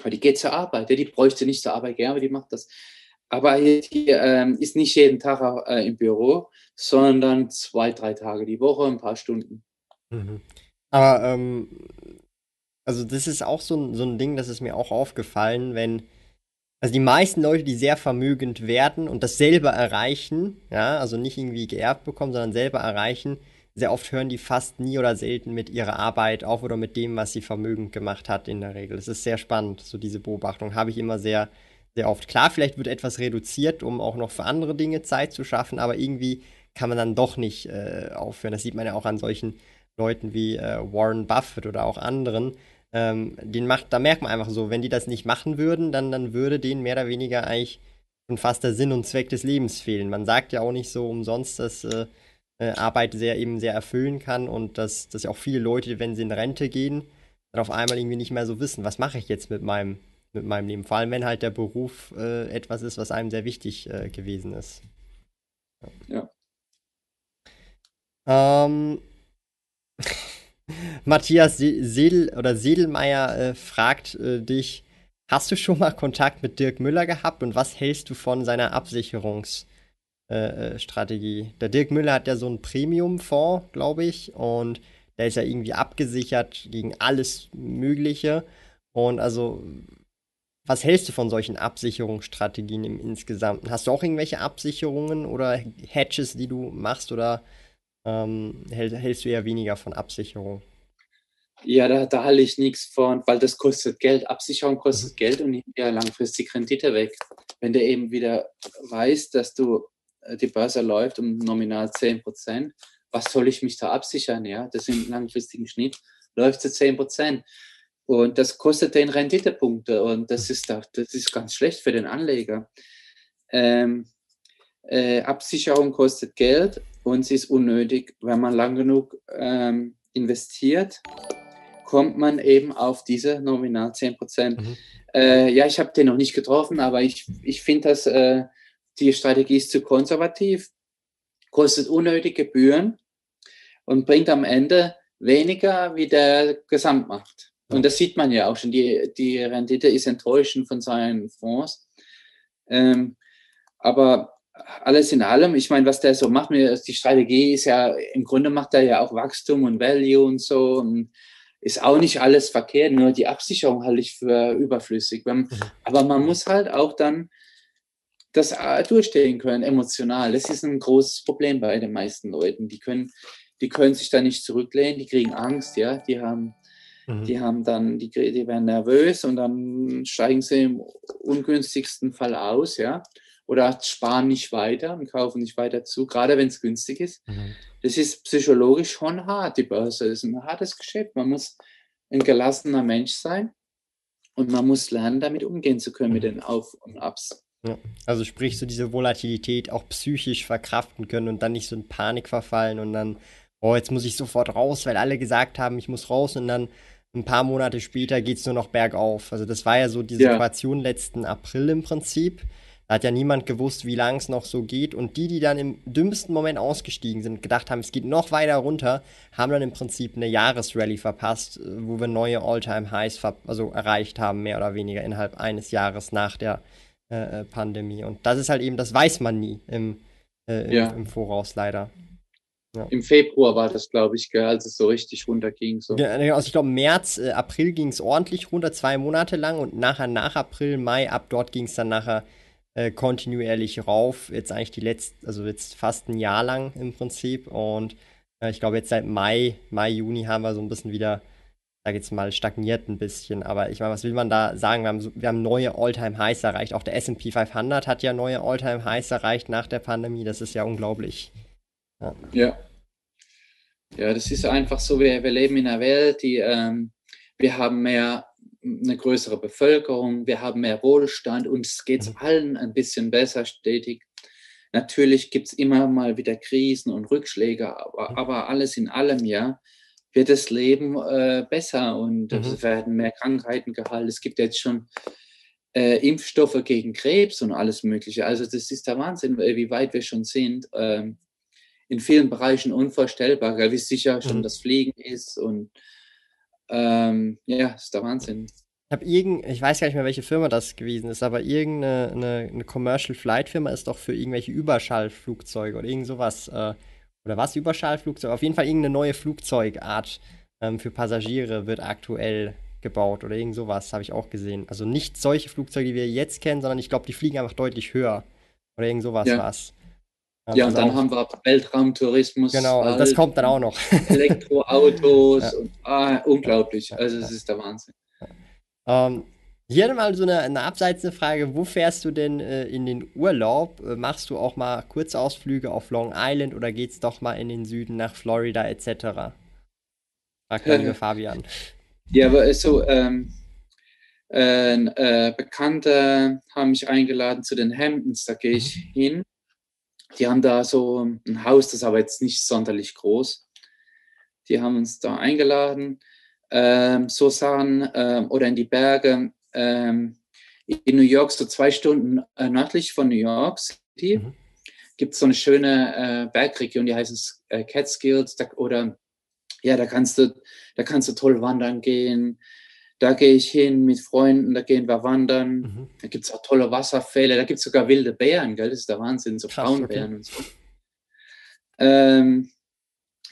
aber die geht zur Arbeit, ja. die bräuchte nicht zur Arbeit gerne, aber die macht das. Aber die ähm, ist nicht jeden Tag äh, im Büro, sondern zwei, drei Tage die Woche, ein paar Stunden. Mhm. Aber, ähm, also das ist auch so ein, so ein Ding, das ist mir auch aufgefallen, wenn, also die meisten Leute, die sehr vermögend werden und das selber erreichen, ja, also nicht irgendwie geerbt bekommen, sondern selber erreichen, sehr oft hören die fast nie oder selten mit ihrer Arbeit auf oder mit dem, was sie vermögend gemacht hat in der Regel. Das ist sehr spannend, so diese Beobachtung habe ich immer sehr, sehr oft. Klar, vielleicht wird etwas reduziert, um auch noch für andere Dinge Zeit zu schaffen, aber irgendwie kann man dann doch nicht äh, aufhören. Das sieht man ja auch an solchen Leuten wie äh, Warren Buffett oder auch anderen. Ähm, den macht, da merkt man einfach so, wenn die das nicht machen würden, dann, dann würde denen mehr oder weniger eigentlich schon fast der Sinn und Zweck des Lebens fehlen. Man sagt ja auch nicht so umsonst, dass äh, äh, Arbeit sehr eben sehr erfüllen kann und dass, dass auch viele Leute, wenn sie in Rente gehen, dann auf einmal irgendwie nicht mehr so wissen, was mache ich jetzt mit meinem, mit meinem Leben. Vor allem, wenn halt der Beruf äh, etwas ist, was einem sehr wichtig äh, gewesen ist. Ja. Ähm, <laughs> Matthias Sedel oder Sedelmeier äh, fragt äh, dich, hast du schon mal Kontakt mit Dirk Müller gehabt und was hältst du von seiner Absicherungs- äh, äh. Der Dirk Müller hat ja so einen Premium-Fonds, glaube ich, und der ist ja irgendwie abgesichert gegen alles Mögliche. Und also, was hältst du von solchen Absicherungsstrategien im Insgesamten? Hast du auch irgendwelche Absicherungen oder Hedges, die du machst, oder ähm, hältst du eher weniger von Absicherung? Ja, da, da halte ich nichts von, weil das kostet Geld. Absicherung kostet mhm. Geld und nimmt ja langfristig Rendite weg. Wenn du eben wieder weißt, dass du äh, die Börse läuft um nominal 10 Prozent, was soll ich mich da absichern? Ja, das im langfristigen Schnitt läuft zu 10 Prozent. Und das kostet den Renditepunkte und das ist, das ist ganz schlecht für den Anleger. Ähm, äh, Absicherung kostet Geld und sie ist unnötig. Wenn man lang genug ähm, investiert, kommt man eben auf diese nominal 10 Prozent. Mhm. Äh, ja, ich habe den noch nicht getroffen, aber ich, ich finde das äh, die Strategie ist zu konservativ, kostet unnötig Gebühren und bringt am Ende weniger wie der Gesamtmarkt. Und das sieht man ja auch schon. Die, die Rendite ist enttäuschend von seinen Fonds. Ähm, aber alles in allem, ich meine, was der so macht, die Strategie ist ja, im Grunde macht er ja auch Wachstum und Value und so. Und ist auch nicht alles verkehrt, nur die Absicherung halte ich für überflüssig. Mhm. Aber man muss halt auch dann das äh, durchstehen können, emotional. Das ist ein großes Problem bei den meisten Leuten. Die können, die können sich da nicht zurücklehnen, die kriegen Angst, ja, die haben, Mhm. Die haben dann, die, die werden nervös und dann steigen sie im ungünstigsten Fall aus, ja. Oder sparen nicht weiter und kaufen nicht weiter zu, gerade wenn es günstig ist. Mhm. Das ist psychologisch schon hart. Die Börse ist ein hartes Geschäft. Man muss ein gelassener Mensch sein und man muss lernen, damit umgehen zu können, mit mhm. den Auf- und Abs. Ja. Also sprich, so diese Volatilität auch psychisch verkraften können und dann nicht so in Panik verfallen und dann, oh, jetzt muss ich sofort raus, weil alle gesagt haben, ich muss raus und dann ein paar Monate später geht es nur noch bergauf. Also das war ja so die ja. Situation letzten April im Prinzip. Da hat ja niemand gewusst, wie lang es noch so geht. Und die, die dann im dümmsten Moment ausgestiegen sind, gedacht haben, es geht noch weiter runter, haben dann im Prinzip eine Jahresrallye verpasst, wo wir neue All-Time-Highs also erreicht haben, mehr oder weniger innerhalb eines Jahres nach der äh, äh, Pandemie. Und das ist halt eben, das weiß man nie im, äh, im, ja. im Voraus leider. Ja. Im Februar war das, glaube ich, als es so richtig runterging. So. Ja, also ich glaube, März, äh, April ging es ordentlich runter, zwei Monate lang und nachher, nach April, Mai, ab dort ging es dann nachher äh, kontinuierlich rauf. Jetzt eigentlich die letzte, also jetzt fast ein Jahr lang im Prinzip. Und äh, ich glaube, jetzt seit Mai, Mai, Juni haben wir so ein bisschen wieder sag jetzt mal, stagniert ein bisschen. Aber ich meine, was will man da sagen? Wir haben, wir haben neue All-Time-Highs erreicht. Auch der SP 500 hat ja neue All-Time-Highs erreicht nach der Pandemie. Das ist ja unglaublich. Ja. Ja, ja das ist einfach so, wir, wir leben in einer Welt, die, ähm, wir haben mehr, eine größere Bevölkerung, wir haben mehr Wohlstand und es geht mhm. allen ein bisschen besser stetig. Natürlich gibt es immer mal wieder Krisen und Rückschläge, aber, mhm. aber alles in allem, ja, wird das Leben äh, besser und mhm. es werden mehr Krankheiten geheilt. Es gibt jetzt schon äh, Impfstoffe gegen Krebs und alles Mögliche. Also das ist der Wahnsinn, äh, wie weit wir schon sind. Ähm, in vielen Bereichen unvorstellbar, wie sicher schon mhm. das Fliegen ist und ähm, ja, ist der Wahnsinn. Ich habe irgend, ich weiß gar nicht mehr, welche Firma das gewesen ist, aber irgendeine eine, eine Commercial Flight Firma ist doch für irgendwelche Überschallflugzeuge oder irgend sowas äh, oder was, Überschallflugzeug? Auf jeden Fall irgendeine neue Flugzeugart ähm, für Passagiere wird aktuell gebaut oder irgend sowas, habe ich auch gesehen. Also nicht solche Flugzeuge, die wir jetzt kennen, sondern ich glaube, die fliegen einfach deutlich höher. Oder irgend sowas ja. was. Ja, und dann haben wir Weltraumtourismus. Genau, also das kommt dann auch noch. <laughs> Elektroautos, ja. und, ah, unglaublich. Also es ist der Wahnsinn. Ähm, hier mal so eine, eine abseitsende Frage. Wo fährst du denn äh, in den Urlaub? Äh, machst du auch mal Kurzausflüge auf Long Island oder geht's doch mal in den Süden nach Florida etc.? Fragt liebe <laughs> Fabian. Ja, aber so, ähm, äh, äh, Bekannte haben mich eingeladen zu den Hamptons, da gehe ich mhm. hin. Die haben da so ein Haus, das ist aber jetzt nicht sonderlich groß. Die haben uns da eingeladen. Ähm, so Sachen ähm, oder in die Berge ähm, in New York, so zwei Stunden äh, nördlich von New York City, mhm. gibt es so eine schöne äh, Bergregion, die heißt äh, Catskills da, oder ja, da kannst du, da kannst du toll wandern gehen. Da gehe ich hin mit Freunden, da gehen wir wandern. Mhm. Da gibt es auch tolle Wasserfälle, da gibt es sogar wilde Bären, gell? Das ist der Wahnsinn, so Braunbären okay. und so. Ähm,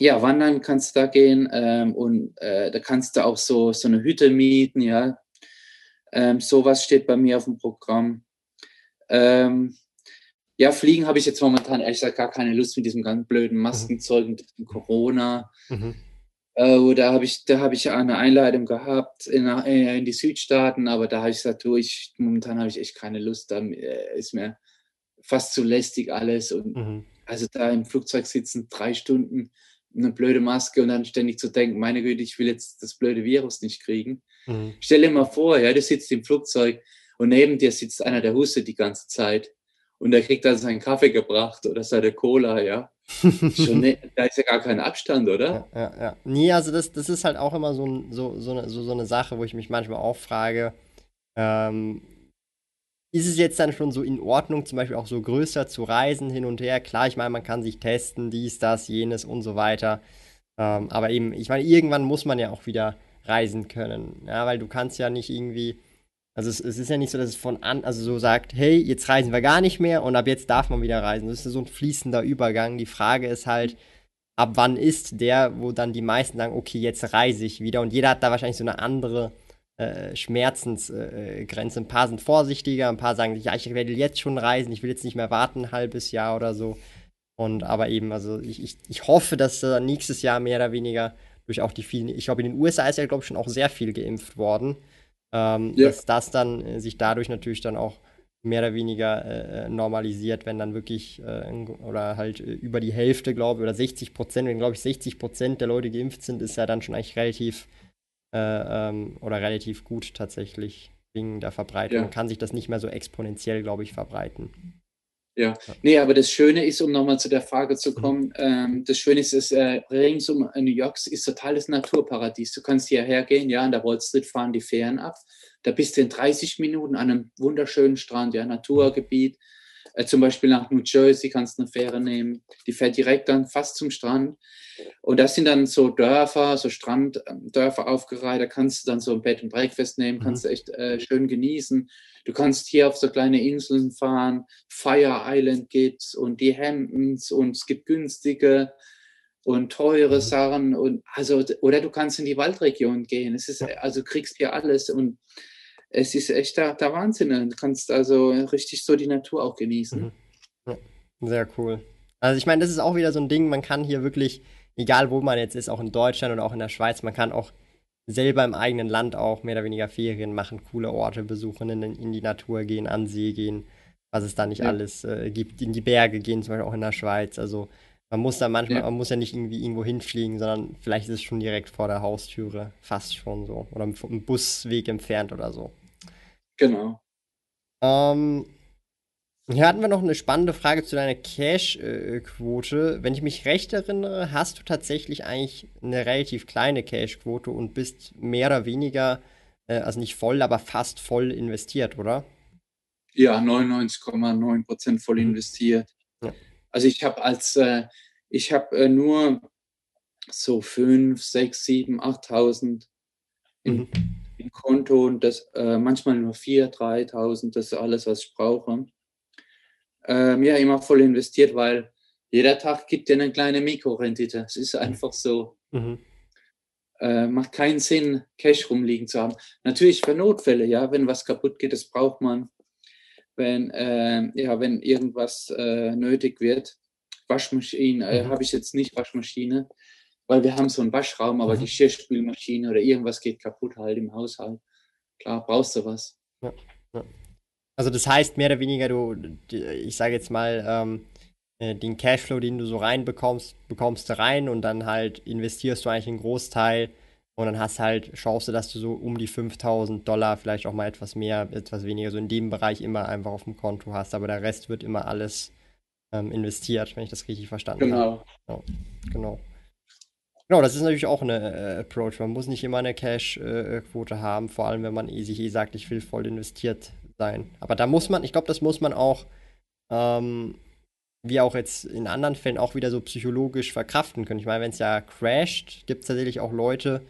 ja, wandern kannst du da gehen ähm, und äh, da kannst du auch so, so eine Hütte mieten, ja. Ähm, sowas steht bei mir auf dem Programm. Ähm, ja, Fliegen habe ich jetzt momentan ehrlich gesagt gar keine Lust mit diesem ganz blöden. Maskenzeug und Corona. Mhm. Äh, da habe ich, da ich eine Einladung gehabt in, äh, in die Südstaaten, aber da habe ich gesagt, du, ich, momentan habe ich echt keine Lust, da äh, ist mir fast zu lästig alles. Und mhm. also da im Flugzeug sitzen drei Stunden, eine blöde Maske und dann ständig zu denken, meine Güte, ich will jetzt das blöde Virus nicht kriegen. Mhm. Stell dir mal vor, ja, du sitzt im Flugzeug und neben dir sitzt einer, der hustet die ganze Zeit und der kriegt dann seinen Kaffee gebracht oder seine Cola, ja. Schon, <laughs> ne, da ist ja gar kein Abstand, oder? Ja, ja, ja. Nee, also das, das ist halt auch immer so, so, so, eine, so, so eine Sache, wo ich mich manchmal auch frage, ähm, ist es jetzt dann schon so in Ordnung, zum Beispiel auch so größer zu reisen hin und her? Klar, ich meine, man kann sich testen, dies, das, jenes und so weiter. Ähm, aber eben, ich meine, irgendwann muss man ja auch wieder reisen können. Ja, weil du kannst ja nicht irgendwie, also es, es, ist ja nicht so, dass es von an, also so sagt, hey, jetzt reisen wir gar nicht mehr und ab jetzt darf man wieder reisen. Das ist so ein fließender Übergang. Die Frage ist halt, ab wann ist der, wo dann die meisten sagen, okay, jetzt reise ich wieder. Und jeder hat da wahrscheinlich so eine andere äh, Schmerzensgrenze. Äh, ein paar sind vorsichtiger, ein paar sagen sich, ja, ich werde jetzt schon reisen, ich will jetzt nicht mehr warten, ein halbes Jahr oder so. Und aber eben, also ich, ich, ich hoffe, dass äh, nächstes Jahr mehr oder weniger durch auch die vielen, ich glaube, in den USA ist ja, glaube ich, schon auch sehr viel geimpft worden. Ähm, ja. Dass das dann äh, sich dadurch natürlich dann auch mehr oder weniger äh, normalisiert, wenn dann wirklich äh, oder halt äh, über die Hälfte, glaube ich, oder 60 Prozent, wenn, glaube ich, 60 Prozent der Leute geimpft sind, ist ja dann schon eigentlich relativ äh, ähm, oder relativ gut tatsächlich wegen der Verbreitung. Ja. Man kann sich das nicht mehr so exponentiell, glaube ich, verbreiten. Ja, nee, aber das Schöne ist, um nochmal zu der Frage zu kommen, mhm. ähm, das Schöne ist, dass äh, rings um New York ist totales Naturparadies. Du kannst hierher gehen, ja, an der Wall Street fahren die Fähren ab. Da bist du in 30 Minuten an einem wunderschönen Strand, ja, Naturgebiet. Äh, zum Beispiel nach New Jersey kannst du eine Fähre nehmen. Die fährt direkt dann fast zum Strand. Und das sind dann so Dörfer, so Stranddörfer aufgereiht. Da kannst du dann so ein Bett und Breakfast nehmen, mhm. kannst du echt äh, schön genießen. Du kannst hier auf so kleine Inseln fahren. Fire Island gibt's und die Hamptons und es gibt günstige und teure mhm. Sachen und also oder du kannst in die Waldregion gehen. Es ist also kriegst hier alles und es ist echt der, der Wahnsinn. Du kannst also richtig so die Natur auch genießen. Mhm. Sehr cool. Also ich meine, das ist auch wieder so ein Ding, man kann hier wirklich, egal wo man jetzt ist, auch in Deutschland oder auch in der Schweiz, man kann auch selber im eigenen Land auch mehr oder weniger Ferien machen, coole Orte besuchen, in, in die Natur gehen, an See gehen, was es da nicht ja. alles äh, gibt, in die Berge gehen, zum Beispiel auch in der Schweiz. Also man muss da manchmal, ja. man muss ja nicht irgendwie irgendwo hinfliegen, sondern vielleicht ist es schon direkt vor der Haustüre, fast schon so. Oder im Busweg entfernt oder so. Genau. Ähm, hier hatten wir noch eine spannende Frage zu deiner Cash-Quote. Wenn ich mich recht erinnere, hast du tatsächlich eigentlich eine relativ kleine Cash-Quote und bist mehr oder weniger, äh, also nicht voll, aber fast voll investiert, oder? Ja, 99,9% voll mhm. investiert. Ja. Also ich habe als, äh, ich habe äh, nur so 5, 6, 7, 8.000 in, mhm im Konto und das äh, manchmal nur 4.000, 3.000, das ist alles, was ich brauche. Ähm, ja, immer voll investiert, weil jeder Tag gibt dir eine kleine Mikrorendite. Es ist einfach so. Mhm. Äh, macht keinen Sinn, Cash rumliegen zu haben. Natürlich für Notfälle, ja, wenn was kaputt geht, das braucht man. Wenn, äh, ja, wenn irgendwas äh, nötig wird. Waschmaschine, äh, mhm. habe ich jetzt nicht Waschmaschine weil wir haben so einen Waschraum, aber mhm. die Geschirrspülmaschine oder irgendwas geht kaputt halt im Haushalt. Klar, brauchst du was. Ja, ja. Also das heißt mehr oder weniger, du, ich sage jetzt mal, ähm, äh, den Cashflow, den du so reinbekommst, bekommst du rein und dann halt investierst du eigentlich einen Großteil und dann hast halt Chance, dass du so um die 5000 Dollar, vielleicht auch mal etwas mehr, etwas weniger, so in dem Bereich immer einfach auf dem Konto hast, aber der Rest wird immer alles ähm, investiert, wenn ich das richtig verstanden genau. habe. Ja, genau. Genau, das ist natürlich auch eine äh, Approach. Man muss nicht immer eine Cash-Quote äh, haben, vor allem wenn man eh, sich eh sagt, ich will voll investiert sein. Aber da muss man, ich glaube, das muss man auch, ähm, wie auch jetzt in anderen Fällen, auch wieder so psychologisch verkraften können. Ich meine, wenn es ja crasht, gibt es tatsächlich auch Leute,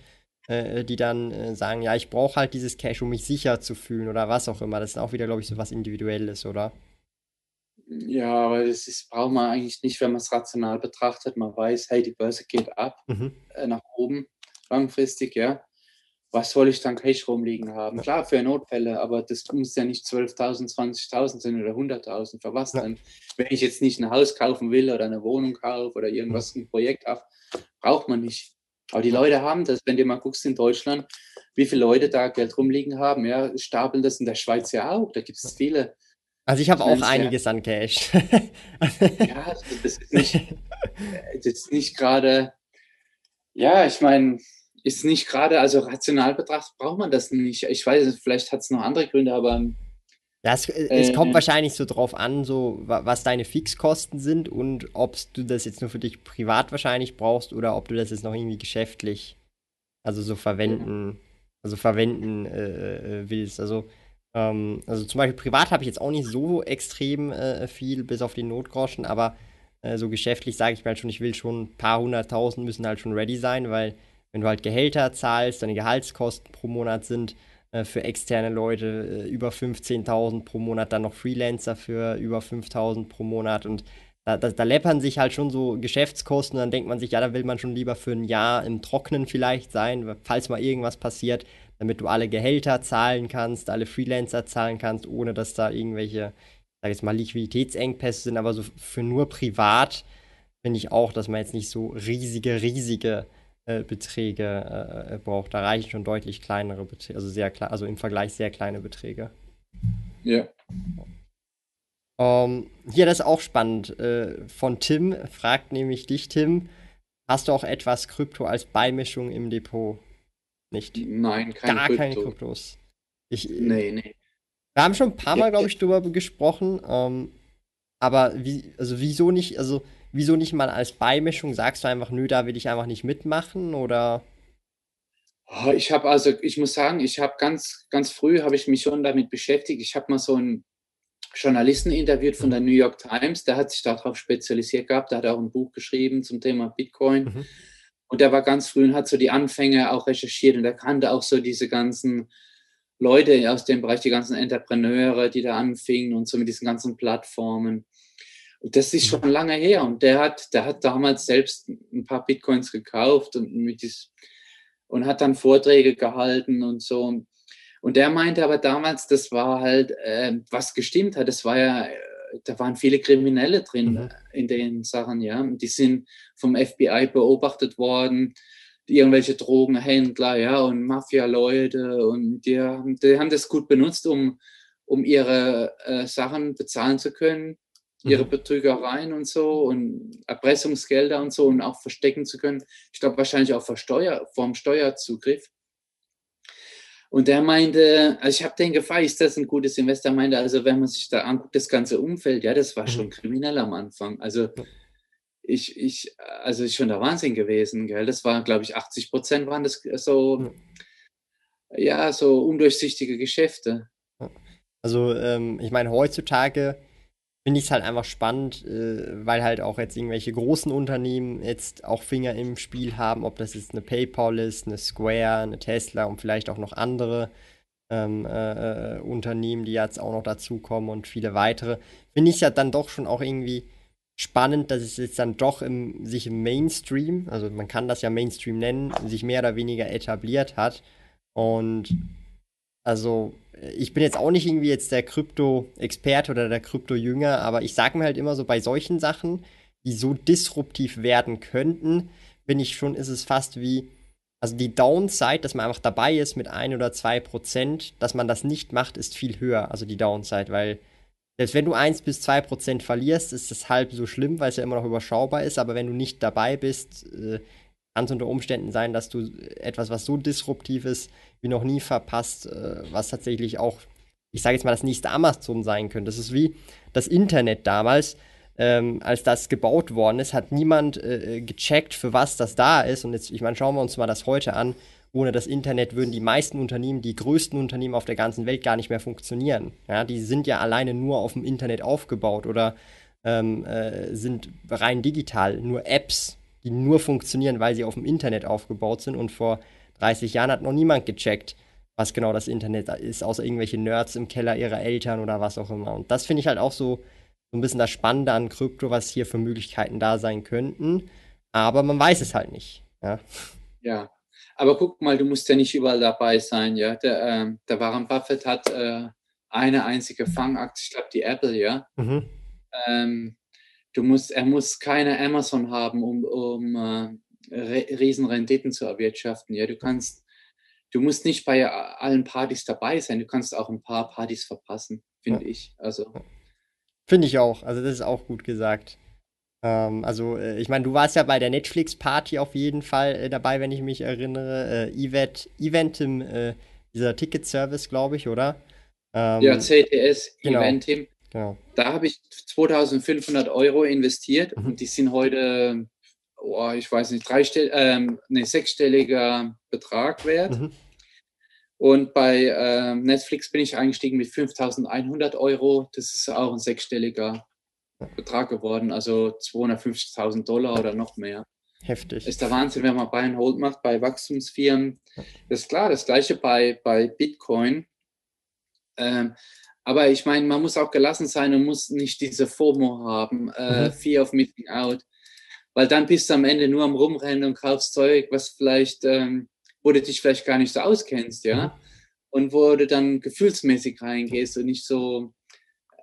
äh, die dann äh, sagen, ja, ich brauche halt dieses Cash, um mich sicher zu fühlen oder was auch immer. Das ist auch wieder, glaube ich, so was Individuelles, oder? Ja, aber das ist, braucht man eigentlich nicht, wenn man es rational betrachtet. Man weiß, hey, die Börse geht ab, mhm. äh, nach oben, langfristig, ja. Was soll ich dann Cash rumliegen haben? Klar, für Notfälle, aber das muss ja nicht 12.000, 20.000 sein oder 100.000. Für was ja. denn? Wenn ich jetzt nicht ein Haus kaufen will oder eine Wohnung kaufe oder irgendwas, ein Projekt habe, braucht man nicht. Aber die Leute haben das, wenn du mal guckst in Deutschland, wie viele Leute da Geld rumliegen haben, ja, stapeln das in der Schweiz ja auch. Da gibt es viele also ich habe auch einiges ja, an Cash. ja, das ist nicht, <laughs> das ist nicht gerade, ja, ich meine, ist nicht gerade, also rational betrachtet braucht man das nicht. Ich weiß, vielleicht hat es noch andere Gründe, aber. Ja, es, es äh, kommt wahrscheinlich so drauf an, so was deine Fixkosten sind und ob du das jetzt nur für dich privat wahrscheinlich brauchst oder ob du das jetzt noch irgendwie geschäftlich, also so verwenden, also verwenden äh, äh willst. Also ähm, also zum Beispiel privat habe ich jetzt auch nicht so extrem äh, viel, bis auf die Notgroschen, aber äh, so geschäftlich sage ich mir halt schon, ich will schon ein paar hunderttausend müssen halt schon ready sein, weil wenn du halt Gehälter zahlst, deine Gehaltskosten pro Monat sind äh, für externe Leute äh, über 15.000 pro Monat, dann noch Freelancer für über 5.000 pro Monat und da, da, da, läppern sich halt schon so Geschäftskosten und dann denkt man sich, ja, da will man schon lieber für ein Jahr im Trocknen vielleicht sein, falls mal irgendwas passiert, damit du alle Gehälter zahlen kannst, alle Freelancer zahlen kannst, ohne dass da irgendwelche, sag ich mal, Liquiditätsengpässe sind. Aber so für nur privat finde ich auch, dass man jetzt nicht so riesige, riesige äh, Beträge äh, braucht. Da reichen schon deutlich kleinere Beträge, also sehr klar, also im Vergleich sehr kleine Beträge. Ja. Um, ähm, hier, das ist auch spannend. Äh, von Tim fragt nämlich dich, Tim, hast du auch etwas Krypto als Beimischung im Depot? Nicht? Nein, kein Gar Krypto. keine Kryptos. Ich, nee, nee. Wir haben schon ein paar Mal, glaube ich, darüber gesprochen. Ähm, aber wie, also wieso nicht, also wieso nicht mal als Beimischung? Sagst du einfach, nö, da will ich einfach nicht mitmachen oder? Oh, ich habe also, ich muss sagen, ich habe ganz, ganz früh habe ich mich schon damit beschäftigt. Ich habe mal so einen Journalisten interviewt von der New York Times, der hat sich darauf spezialisiert gehabt, der hat auch ein Buch geschrieben zum Thema Bitcoin. Mhm. Und der war ganz früh und hat so die Anfänge auch recherchiert und er kannte auch so diese ganzen Leute aus dem Bereich, die ganzen Entrepreneure, die da anfingen und so mit diesen ganzen Plattformen. Das ist schon lange her. Und der hat, der hat damals selbst ein paar Bitcoins gekauft und mit dies, und hat dann Vorträge gehalten und so. Und der meinte aber damals, das war halt, äh, was gestimmt hat, das war ja, da waren viele Kriminelle drin mhm. in den Sachen, ja. Die sind vom FBI beobachtet worden irgendwelche Drogenhändler, ja, und Mafia-Leute und die, die, haben das gut benutzt, um, um ihre äh, Sachen bezahlen zu können, ihre mhm. Betrügereien und so und Erpressungsgelder und so und auch verstecken zu können. Ich glaube wahrscheinlich auch vor Steuer, vom Steuerzugriff. Und der meinte, also ich habe den gefragt, ist das ein gutes Investor? Er meinte, also wenn man sich da anguckt, das ganze Umfeld, ja, das war mhm. schon kriminell am Anfang. Also ich, ich, also ist schon der Wahnsinn gewesen, gell? Das waren, glaube ich, 80 Prozent waren das so, ja, so undurchsichtige Geschäfte. Also, ähm, ich meine, heutzutage finde ich es halt einfach spannend, äh, weil halt auch jetzt irgendwelche großen Unternehmen jetzt auch Finger im Spiel haben, ob das jetzt eine PayPal ist, eine Square, eine Tesla und vielleicht auch noch andere ähm, äh, äh Unternehmen, die jetzt auch noch dazukommen und viele weitere. Finde ich es ja dann doch schon auch irgendwie spannend, dass es jetzt dann doch im, sich im Mainstream, also man kann das ja Mainstream nennen, sich mehr oder weniger etabliert hat. Und also ich bin jetzt auch nicht irgendwie jetzt der Krypto-Experte oder der Krypto-Jünger, aber ich sage mir halt immer so bei solchen Sachen, die so disruptiv werden könnten, bin ich schon, ist es fast wie, also die Downside, dass man einfach dabei ist mit ein oder zwei Prozent, dass man das nicht macht, ist viel höher, also die Downside, weil selbst wenn du 1 bis 2 Prozent verlierst, ist das halb so schlimm, weil es ja immer noch überschaubar ist. Aber wenn du nicht dabei bist, äh, kann es unter Umständen sein, dass du etwas, was so disruptiv ist, wie noch nie verpasst, äh, was tatsächlich auch, ich sage jetzt mal, das nächste Amazon sein könnte. Das ist wie das Internet damals. Ähm, als das gebaut worden ist, hat niemand äh, gecheckt, für was das da ist. Und jetzt, ich meine, schauen wir uns mal das heute an ohne das Internet würden die meisten Unternehmen, die größten Unternehmen auf der ganzen Welt gar nicht mehr funktionieren. Ja, die sind ja alleine nur auf dem Internet aufgebaut oder ähm, äh, sind rein digital, nur Apps, die nur funktionieren, weil sie auf dem Internet aufgebaut sind. Und vor 30 Jahren hat noch niemand gecheckt, was genau das Internet ist, außer irgendwelche Nerds im Keller ihrer Eltern oder was auch immer. Und das finde ich halt auch so, so ein bisschen das Spannende an Krypto, was hier für Möglichkeiten da sein könnten. Aber man weiß es halt nicht. Ja. Ja, aber guck mal, du musst ja nicht überall dabei sein, ja. Der, äh, der Warren Buffett hat äh, eine einzige Fangaktie, ich glaube die Apple, ja. Mhm. Ähm, du musst, er muss keine Amazon haben, um, um äh, Riesenrenditen zu erwirtschaften. Ja, du kannst, du musst nicht bei allen Partys dabei sein. Du kannst auch ein paar Partys verpassen, finde ja. ich. Also finde ich auch. Also das ist auch gut gesagt. Ähm, also, äh, ich meine, du warst ja bei der Netflix-Party auf jeden Fall äh, dabei, wenn ich mich erinnere. Äh, Event, Eventim, äh, dieser Ticket-Service, glaube ich, oder? Ähm, ja, CTS, genau. Eventim. Genau. Da habe ich 2500 Euro investiert mhm. und die sind heute, oh, ich weiß nicht, dreistell ähm, nee, sechsstelliger Betrag wert. Mhm. Und bei ähm, Netflix bin ich eingestiegen mit 5100 Euro. Das ist auch ein sechsstelliger Betrag geworden, also 250.000 Dollar oder noch mehr. Heftig. Ist der Wahnsinn, wenn man Buy and Hold macht bei Wachstumsfirmen. Das ist klar, das gleiche bei, bei Bitcoin. Ähm, aber ich meine, man muss auch gelassen sein und muss nicht diese FOMO haben, äh, mhm. Fear of Missing Out. Weil dann bist du am Ende nur am Rumrennen und kaufst Zeug, was vielleicht, ähm, wo du dich vielleicht gar nicht so auskennst, ja. Mhm. Und wo du dann gefühlsmäßig reingehst und nicht so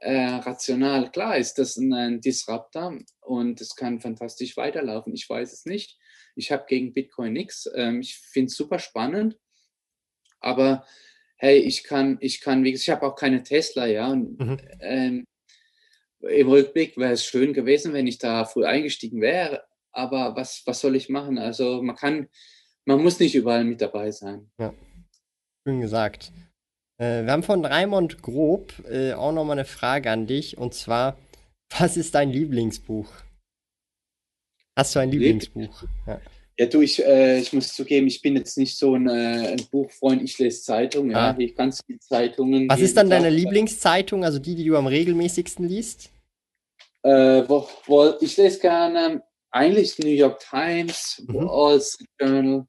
äh, rational. Klar ist das ein, ein Disruptor und es kann fantastisch weiterlaufen. Ich weiß es nicht. Ich habe gegen Bitcoin nichts. Ähm, ich finde es super spannend. Aber hey, ich kann, ich kann, wie gesagt, ich habe auch keine Tesla, ja. Und mhm. ähm, im Rückblick wäre es schön gewesen, wenn ich da früh eingestiegen wäre. Aber was, was soll ich machen? Also man kann, man muss nicht überall mit dabei sein. Ja, schön gesagt. Äh, wir haben von Raimond Grob äh, auch nochmal eine Frage an dich. Und zwar, was ist dein Lieblingsbuch? Hast du ein Lieblingsbuch? Ja. Ja, du, ich, äh, ich muss zugeben, ich bin jetzt nicht so ein, äh, ein Buchfreund. Ich lese Zeitungen, ja, ah. ich ganz viele Zeitungen. Was ist dann deine Lieblingszeitung, also die, die du am regelmäßigsten liest? Äh, wo, wo, ich lese gerne eigentlich New York Times, mhm. Wall Street Journal,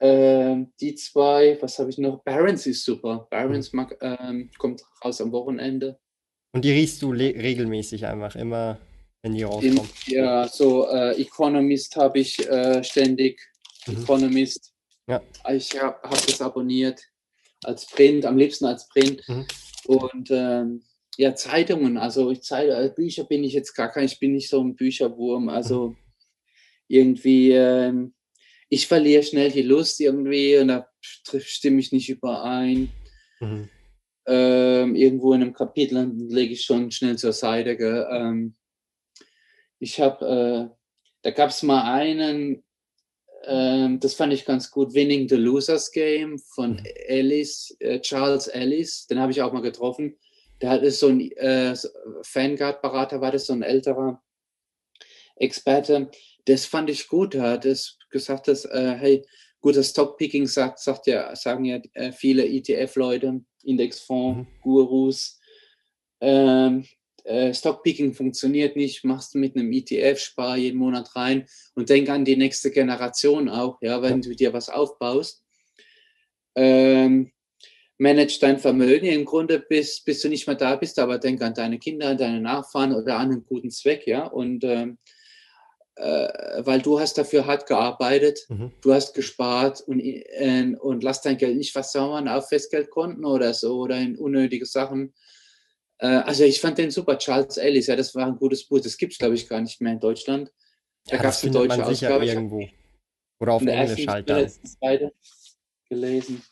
äh, die zwei, was habe ich noch? Barons ist super. Barons mhm. mag, ähm, kommt raus am Wochenende. Und die riechst du regelmäßig einfach immer? Wenn die rauskommen. ja, so äh, Economist habe ich äh, ständig. Mhm. Economist. Ja. Ich habe hab das abonniert als Print, am liebsten als Print. Mhm. Und ähm, ja, Zeitungen, also ich Zeit, äh, Bücher bin ich jetzt gar kein, ich bin nicht so ein Bücherwurm. Also mhm. irgendwie, ähm, ich verliere schnell die Lust irgendwie und da stimme ich nicht überein. Mhm. Ähm, irgendwo in einem Kapitel lege ich schon schnell zur Seite. Ähm, ich habe, äh, da gab es mal einen, äh, das fand ich ganz gut, Winning the Losers Game von mhm. Ellis, äh, Charles Ellis, den habe ich auch mal getroffen. Der hat so ein äh, Vanguard-Berater, war das so ein älterer Experte. Das fand ich gut. Er hat es gesagt, dass, äh, hey, gutes Stockpicking sagt, sagt ja, sagen ja äh, viele ETF-Leute, Indexfonds-Gurus. Mhm. Ähm, äh, Stockpicking funktioniert nicht, machst du mit einem ETF, spar jeden Monat rein und denk an die nächste Generation auch, ja, wenn du dir was aufbaust. Ähm, manage dein Vermögen im Grunde, bis, bis du nicht mehr da bist, aber denk an deine Kinder, an deine Nachfahren oder an einen guten Zweck, ja, und ähm, äh, weil du hast dafür hart gearbeitet, mhm. du hast gespart und, äh, und lass dein Geld nicht versauen auf Festgeldkonten oder so oder in unnötige Sachen also ich fand den super, Charles Ellis, ja, das war ein gutes Buch. Das gibt es, glaube ich, gar nicht mehr in Deutschland. Da ja, gab es eine deutsche man sicher Ausgabe. irgendwo. Oder auf Englisch halt dann. Beide gelesen.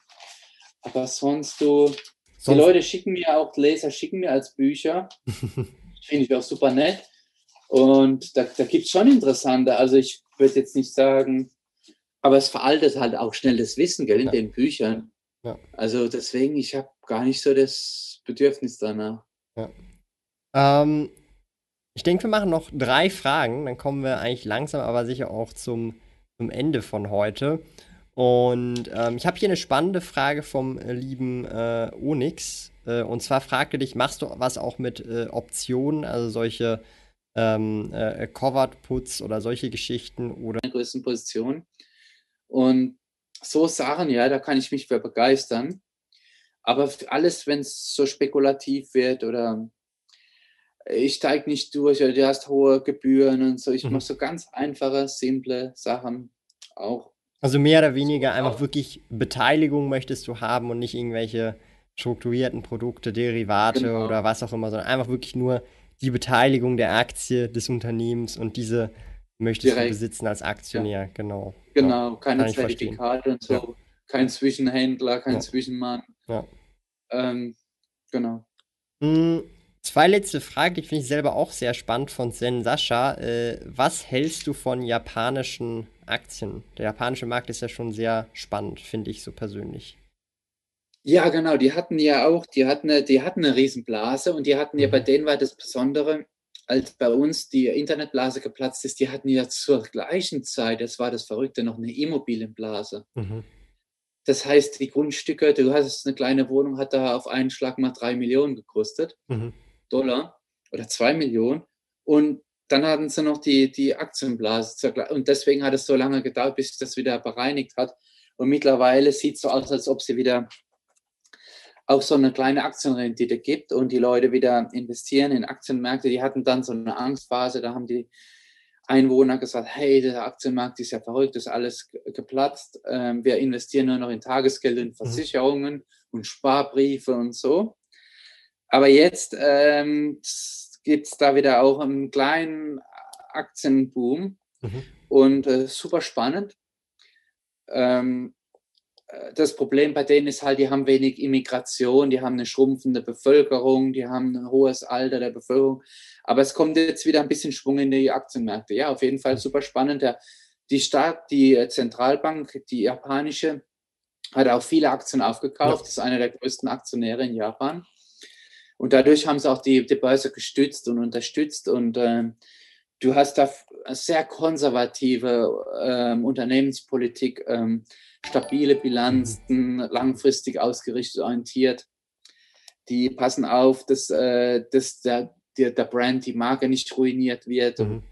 Aber sonst du. Sonst die Leute schicken mir auch, Leser schicken mir als Bücher. <laughs> Finde ich auch super nett. Und da, da gibt es schon interessante. Also ich würde jetzt nicht sagen, aber es veraltet halt auch schnell das Wissen, gell, in ja. den Büchern. Ja. Also deswegen, ich habe gar nicht so das Bedürfnis danach. Ähm, ich denke, wir machen noch drei Fragen, dann kommen wir eigentlich langsam, aber sicher auch zum, zum Ende von heute. Und ähm, ich habe hier eine spannende Frage vom äh, lieben äh, Onyx. Äh, und zwar fragte dich, machst du was auch mit äh, Optionen, also solche ähm, äh, Covered Puts oder solche Geschichten oder? In der größten Position. Und so Sachen, ja, da kann ich mich für begeistern. Aber alles, wenn es so spekulativ wird oder ich steige nicht durch oder du hast hohe Gebühren und so, ich mhm. mache so ganz einfache, simple Sachen auch. Also mehr oder weniger so, einfach auch. wirklich Beteiligung möchtest du haben und nicht irgendwelche strukturierten Produkte, Derivate genau. oder was auch immer, sondern einfach wirklich nur die Beteiligung der Aktie des Unternehmens und diese möchtest Direkt. du besitzen als Aktionär, ja. genau. Genau, ja, keine Zertifikate und so, ja. kein Zwischenhändler, kein Zwischenmann. Ja. Ähm, genau. Hm, zwei letzte Fragen, die finde ich selber auch sehr spannend von Zen Sascha. Äh, was hältst du von japanischen Aktien? Der japanische Markt ist ja schon sehr spannend, finde ich so persönlich. Ja, genau, die hatten ja auch, die hatten, eine, die hatten eine Riesenblase und die hatten ja, bei mhm. denen war das Besondere, als bei uns die Internetblase geplatzt ist, die hatten ja zur gleichen Zeit, das war das Verrückte, noch eine Immobilienblase. Mhm. Das heißt, die Grundstücke, du hast eine kleine Wohnung, hat da auf einen Schlag mal drei Millionen gekostet, mhm. Dollar oder zwei Millionen. Und dann hatten sie noch die, die Aktienblase. Und deswegen hat es so lange gedauert, bis sich das wieder bereinigt hat. Und mittlerweile sieht es so aus, als ob sie wieder auch so eine kleine Aktienrendite gibt und die Leute wieder investieren in Aktienmärkte. Die hatten dann so eine Angstphase, da haben die Einwohner gesagt, hey, der Aktienmarkt ist ja verrückt, ist alles geplatzt. Ähm, wir investieren nur noch in Tagesgeld und mhm. Versicherungen mhm. und Sparbriefe und so. Aber jetzt ähm, gibt es da wieder auch einen kleinen Aktienboom. Mhm. und äh, super spannend. Ähm, äh, das Problem bei denen ist halt, die haben wenig Immigration, die haben eine schrumpfende Bevölkerung, die haben ein hohes Alter der Bevölkerung. Aber es kommt jetzt wieder ein bisschen Schwung in die Aktienmärkte. Ja, auf jeden Fall super spannend. Die Staat, die Zentralbank, die japanische, hat auch viele Aktien aufgekauft. Ja. Das ist einer der größten Aktionäre in Japan. Und dadurch haben sie auch die, die Börse gestützt und unterstützt. Und äh, du hast da sehr konservative äh, Unternehmenspolitik. Ähm, stabile Bilanzen, langfristig ausgerichtet, orientiert. Die passen auf, dass, äh, dass der, der, der Brand, die Marke nicht ruiniert wird. Mhm.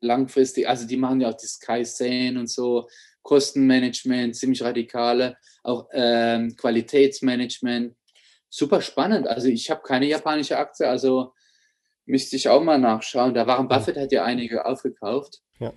Langfristig, also die machen ja auch das Kaizen und so, Kostenmanagement, ziemlich radikale, auch ähm, Qualitätsmanagement. Super spannend. Also ich habe keine japanische Aktie, also müsste ich auch mal nachschauen. Da Warren Buffett hat ja einige aufgekauft. Ja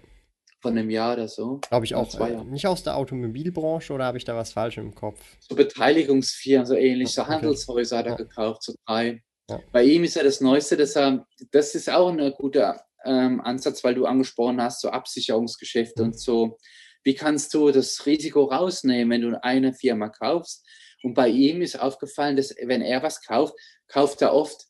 von einem Jahr oder so. Glaube ich auch. Zwei Äh, nicht aus der Automobilbranche oder habe ich da was falsch im Kopf? So Beteiligungsfirmen, so ähnlich. So okay. Handelshäuser hat er ja. gekauft, so drei. Ja. Bei ihm ist ja das Neueste, dass er, das ist auch ein guter ähm, Ansatz, weil du angesprochen hast, so Absicherungsgeschäfte mhm. und so. Wie kannst du das Risiko rausnehmen, wenn du eine Firma kaufst? Und bei ihm ist aufgefallen, dass wenn er was kauft, kauft er oft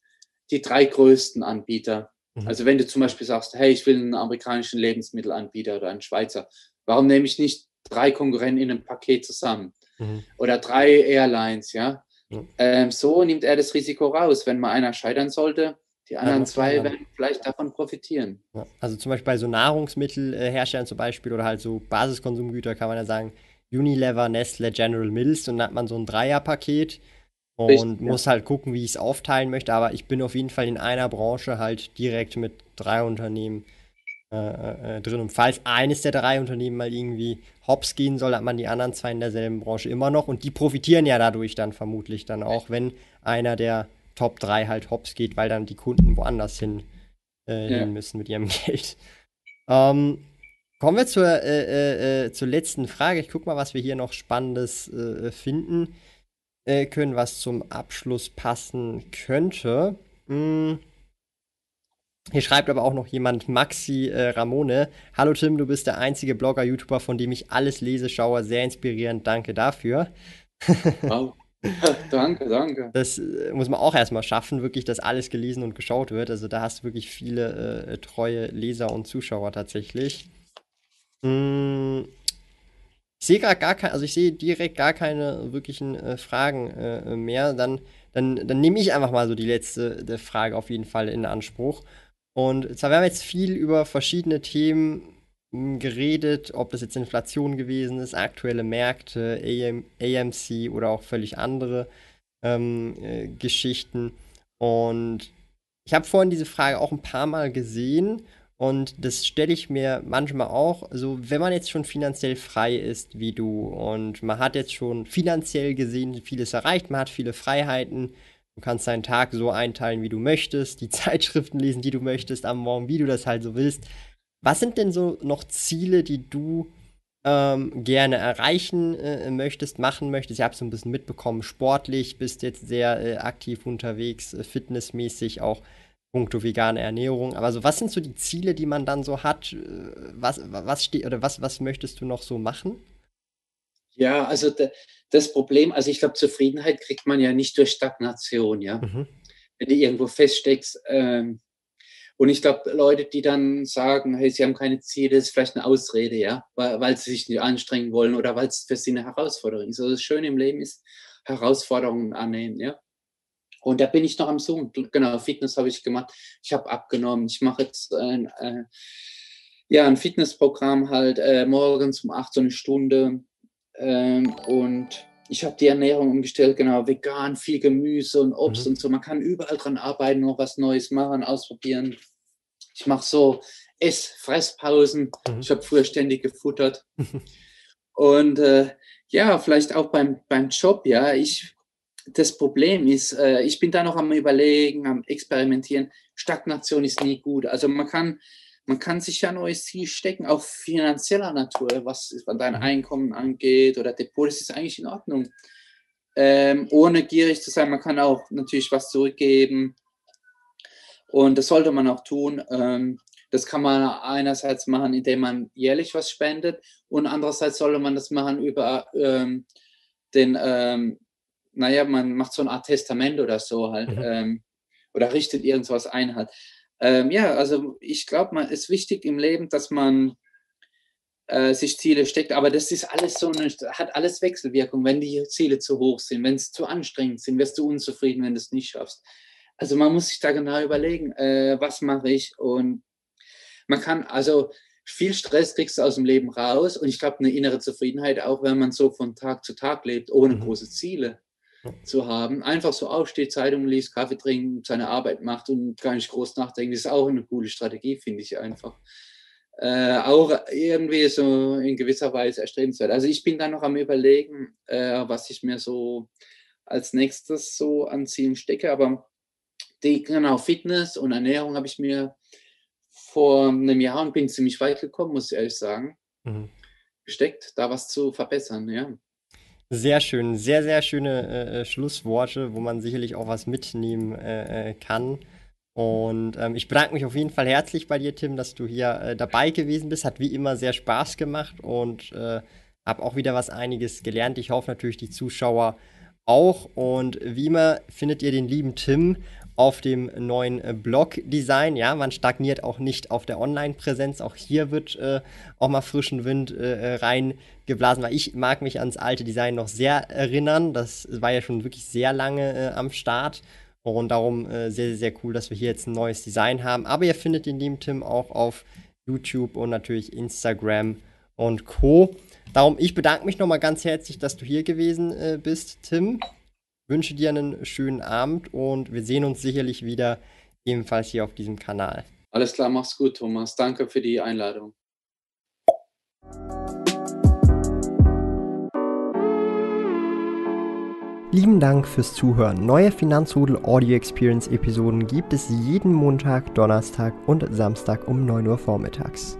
die drei größten Anbieter. Mhm. Also wenn du zum Beispiel sagst, hey, ich will einen amerikanischen Lebensmittelanbieter oder einen Schweizer, warum nehme ich nicht drei Konkurrenten in einem Paket zusammen? Mhm. Oder drei Airlines, ja? Mhm. Ähm, so nimmt er das Risiko raus. Wenn mal einer scheitern sollte, die anderen ja, zwei werden vielleicht davon profitieren. Ja. Also zum Beispiel bei so Nahrungsmittelherstellern zum Beispiel oder halt so Basiskonsumgüter kann man ja sagen, Unilever, Nestle, General Mills und dann hat man so ein Dreierpaket und Richtig, muss ja. halt gucken, wie ich es aufteilen möchte. Aber ich bin auf jeden Fall in einer Branche halt direkt mit drei Unternehmen äh, äh, äh, drin. Und falls eines der drei Unternehmen mal irgendwie hops gehen soll, hat man die anderen zwei in derselben Branche immer noch. Und die profitieren ja dadurch dann vermutlich dann auch, wenn einer der Top 3 halt hops geht, weil dann die Kunden woanders hin, äh, ja. hin müssen mit ihrem <laughs> Geld. Ähm, kommen wir zur, äh, äh, zur letzten Frage. Ich gucke mal, was wir hier noch Spannendes finden äh, können, was zum Abschluss passen könnte. Hm. Hier schreibt aber auch noch jemand, Maxi äh, Ramone. Hallo Tim, du bist der einzige Blogger, YouTuber, von dem ich alles lese, schaue. Sehr inspirierend, danke dafür. <laughs> wow. <laughs> danke, danke. Das äh, muss man auch erstmal schaffen, wirklich, dass alles gelesen und geschaut wird. Also da hast du wirklich viele äh, treue Leser und Zuschauer tatsächlich. Hm, ich sehe gerade gar keine, also ich sehe direkt gar keine wirklichen äh, Fragen äh, mehr. Dann, dann, dann nehme ich einfach mal so die letzte Frage auf jeden Fall in Anspruch. Und zwar, wir haben jetzt viel über verschiedene Themen hm, geredet, ob das jetzt Inflation gewesen ist, aktuelle Märkte, AM, AMC oder auch völlig andere ähm, äh, Geschichten. Und ich habe vorhin diese Frage auch ein paar Mal gesehen und das stelle ich mir manchmal auch, so wenn man jetzt schon finanziell frei ist wie du und man hat jetzt schon finanziell gesehen vieles erreicht, man hat viele Freiheiten, du kannst deinen Tag so einteilen, wie du möchtest, die <laughs> Zeitschriften lesen, die du möchtest am Morgen, wie du das halt so willst. Was sind denn so noch Ziele, die du ähm, gerne erreichen äh, möchtest, machen möchtest? Ich habe so ein bisschen mitbekommen, sportlich bist jetzt sehr äh, aktiv unterwegs, äh, fitnessmäßig auch puncto vegane Ernährung. Aber so, was sind so die Ziele, die man dann so hat? Was, was steht oder was, was möchtest du noch so machen? Ja, also de, das Problem, also ich glaube, Zufriedenheit kriegt man ja nicht durch Stagnation, ja. Mhm. Wenn du irgendwo feststeckst. Ähm, und ich glaube, Leute, die dann sagen, hey, sie haben keine Ziele, ist vielleicht eine Ausrede, ja, weil, weil sie sich nicht anstrengen wollen oder weil es für sie eine Herausforderung ist. Also das Schöne im Leben ist, Herausforderungen annehmen, ja. Und da bin ich noch am Zoom. Genau, Fitness habe ich gemacht. Ich habe abgenommen. Ich mache jetzt ein, äh, ja, ein Fitnessprogramm halt äh, morgens um acht so eine Stunde. Ähm, und ich habe die Ernährung umgestellt, genau, vegan, viel Gemüse und Obst mhm. und so. Man kann überall dran arbeiten, noch was Neues machen, ausprobieren. Ich mache so Ess-, Fresspausen. Mhm. Ich habe früher ständig gefuttert. <laughs> und äh, ja, vielleicht auch beim, beim Job, ja. Ich das Problem ist, äh, ich bin da noch am Überlegen, am Experimentieren. Stagnation ist nie gut. Also man kann, man kann sich ja neues Ziel stecken, auch finanzieller Natur, was dein mhm. Einkommen angeht oder Depot, das ist eigentlich in Ordnung. Ähm, ohne gierig zu sein, man kann auch natürlich was zurückgeben. Und das sollte man auch tun. Ähm, Das kann man einerseits machen, indem man jährlich was spendet und andererseits sollte man das machen über ähm, den, ähm, naja, man macht so eine Art Testament oder so halt mhm. ähm, oder richtet irgendwas ein halt. Ähm, ja, also ich glaube, man ist wichtig im Leben, dass man äh, sich Ziele steckt, aber das ist alles so, eine, hat alles Wechselwirkung. Wenn die Ziele zu hoch sind, wenn sie zu anstrengend sind, wirst du unzufrieden, wenn du es nicht schaffst. Also man muss sich da genau überlegen, äh, was mache ich und man kann, also viel Stress kriegst du aus dem Leben raus und ich glaube eine innere Zufriedenheit auch, wenn man so von Tag zu Tag lebt, ohne mhm. große Ziele zu haben. Einfach so aufsteht, Zeitung liest, Kaffee trinken, seine Arbeit macht und gar nicht groß nachdenken. Das ist auch eine coole Strategie, finde ich einfach. Äh, auch irgendwie so in gewisser Weise erstrebenswert. Also ich bin da noch am überlegen, äh, was ich mir so als nächstes so an Zielen stecke, aber die, genau, Fitness und Ernährung habe ich mir vor einem Jahr und bin ziemlich weit gekommen, muss ich ehrlich sagen, mhm. gesteckt, da was zu verbessern, ja. Sehr schön, sehr, sehr schöne äh, äh, Schlussworte, wo man sicherlich auch was mitnehmen äh, äh, kann. Und ähm, ich bedanke mich auf jeden Fall herzlich bei dir, Tim, dass du hier äh, dabei gewesen bist. Hat wie immer sehr Spaß gemacht und äh, habe auch wieder was einiges gelernt. Ich hoffe natürlich, die Zuschauer auch. Und wie immer findet ihr den lieben Tim auf dem neuen äh, Blog-Design. Ja, man stagniert auch nicht auf der Online-Präsenz. Auch hier wird äh, auch mal frischen Wind äh, äh, reingeblasen, weil ich mag mich ans alte Design noch sehr erinnern. Das war ja schon wirklich sehr lange äh, am Start. Und darum sehr, sehr, sehr cool, dass wir hier jetzt ein neues Design haben. Aber ihr findet den lieben Tim auch auf YouTube und natürlich Instagram und Co. Darum, ich bedanke mich nochmal ganz herzlich, dass du hier gewesen bist, Tim wünsche dir einen schönen Abend und wir sehen uns sicherlich wieder ebenfalls hier auf diesem Kanal. Alles klar, mach's gut, Thomas. Danke für die Einladung. Lieben Dank fürs Zuhören. Neue Finanzrudel Audio Experience Episoden gibt es jeden Montag, Donnerstag und Samstag um 9 Uhr vormittags.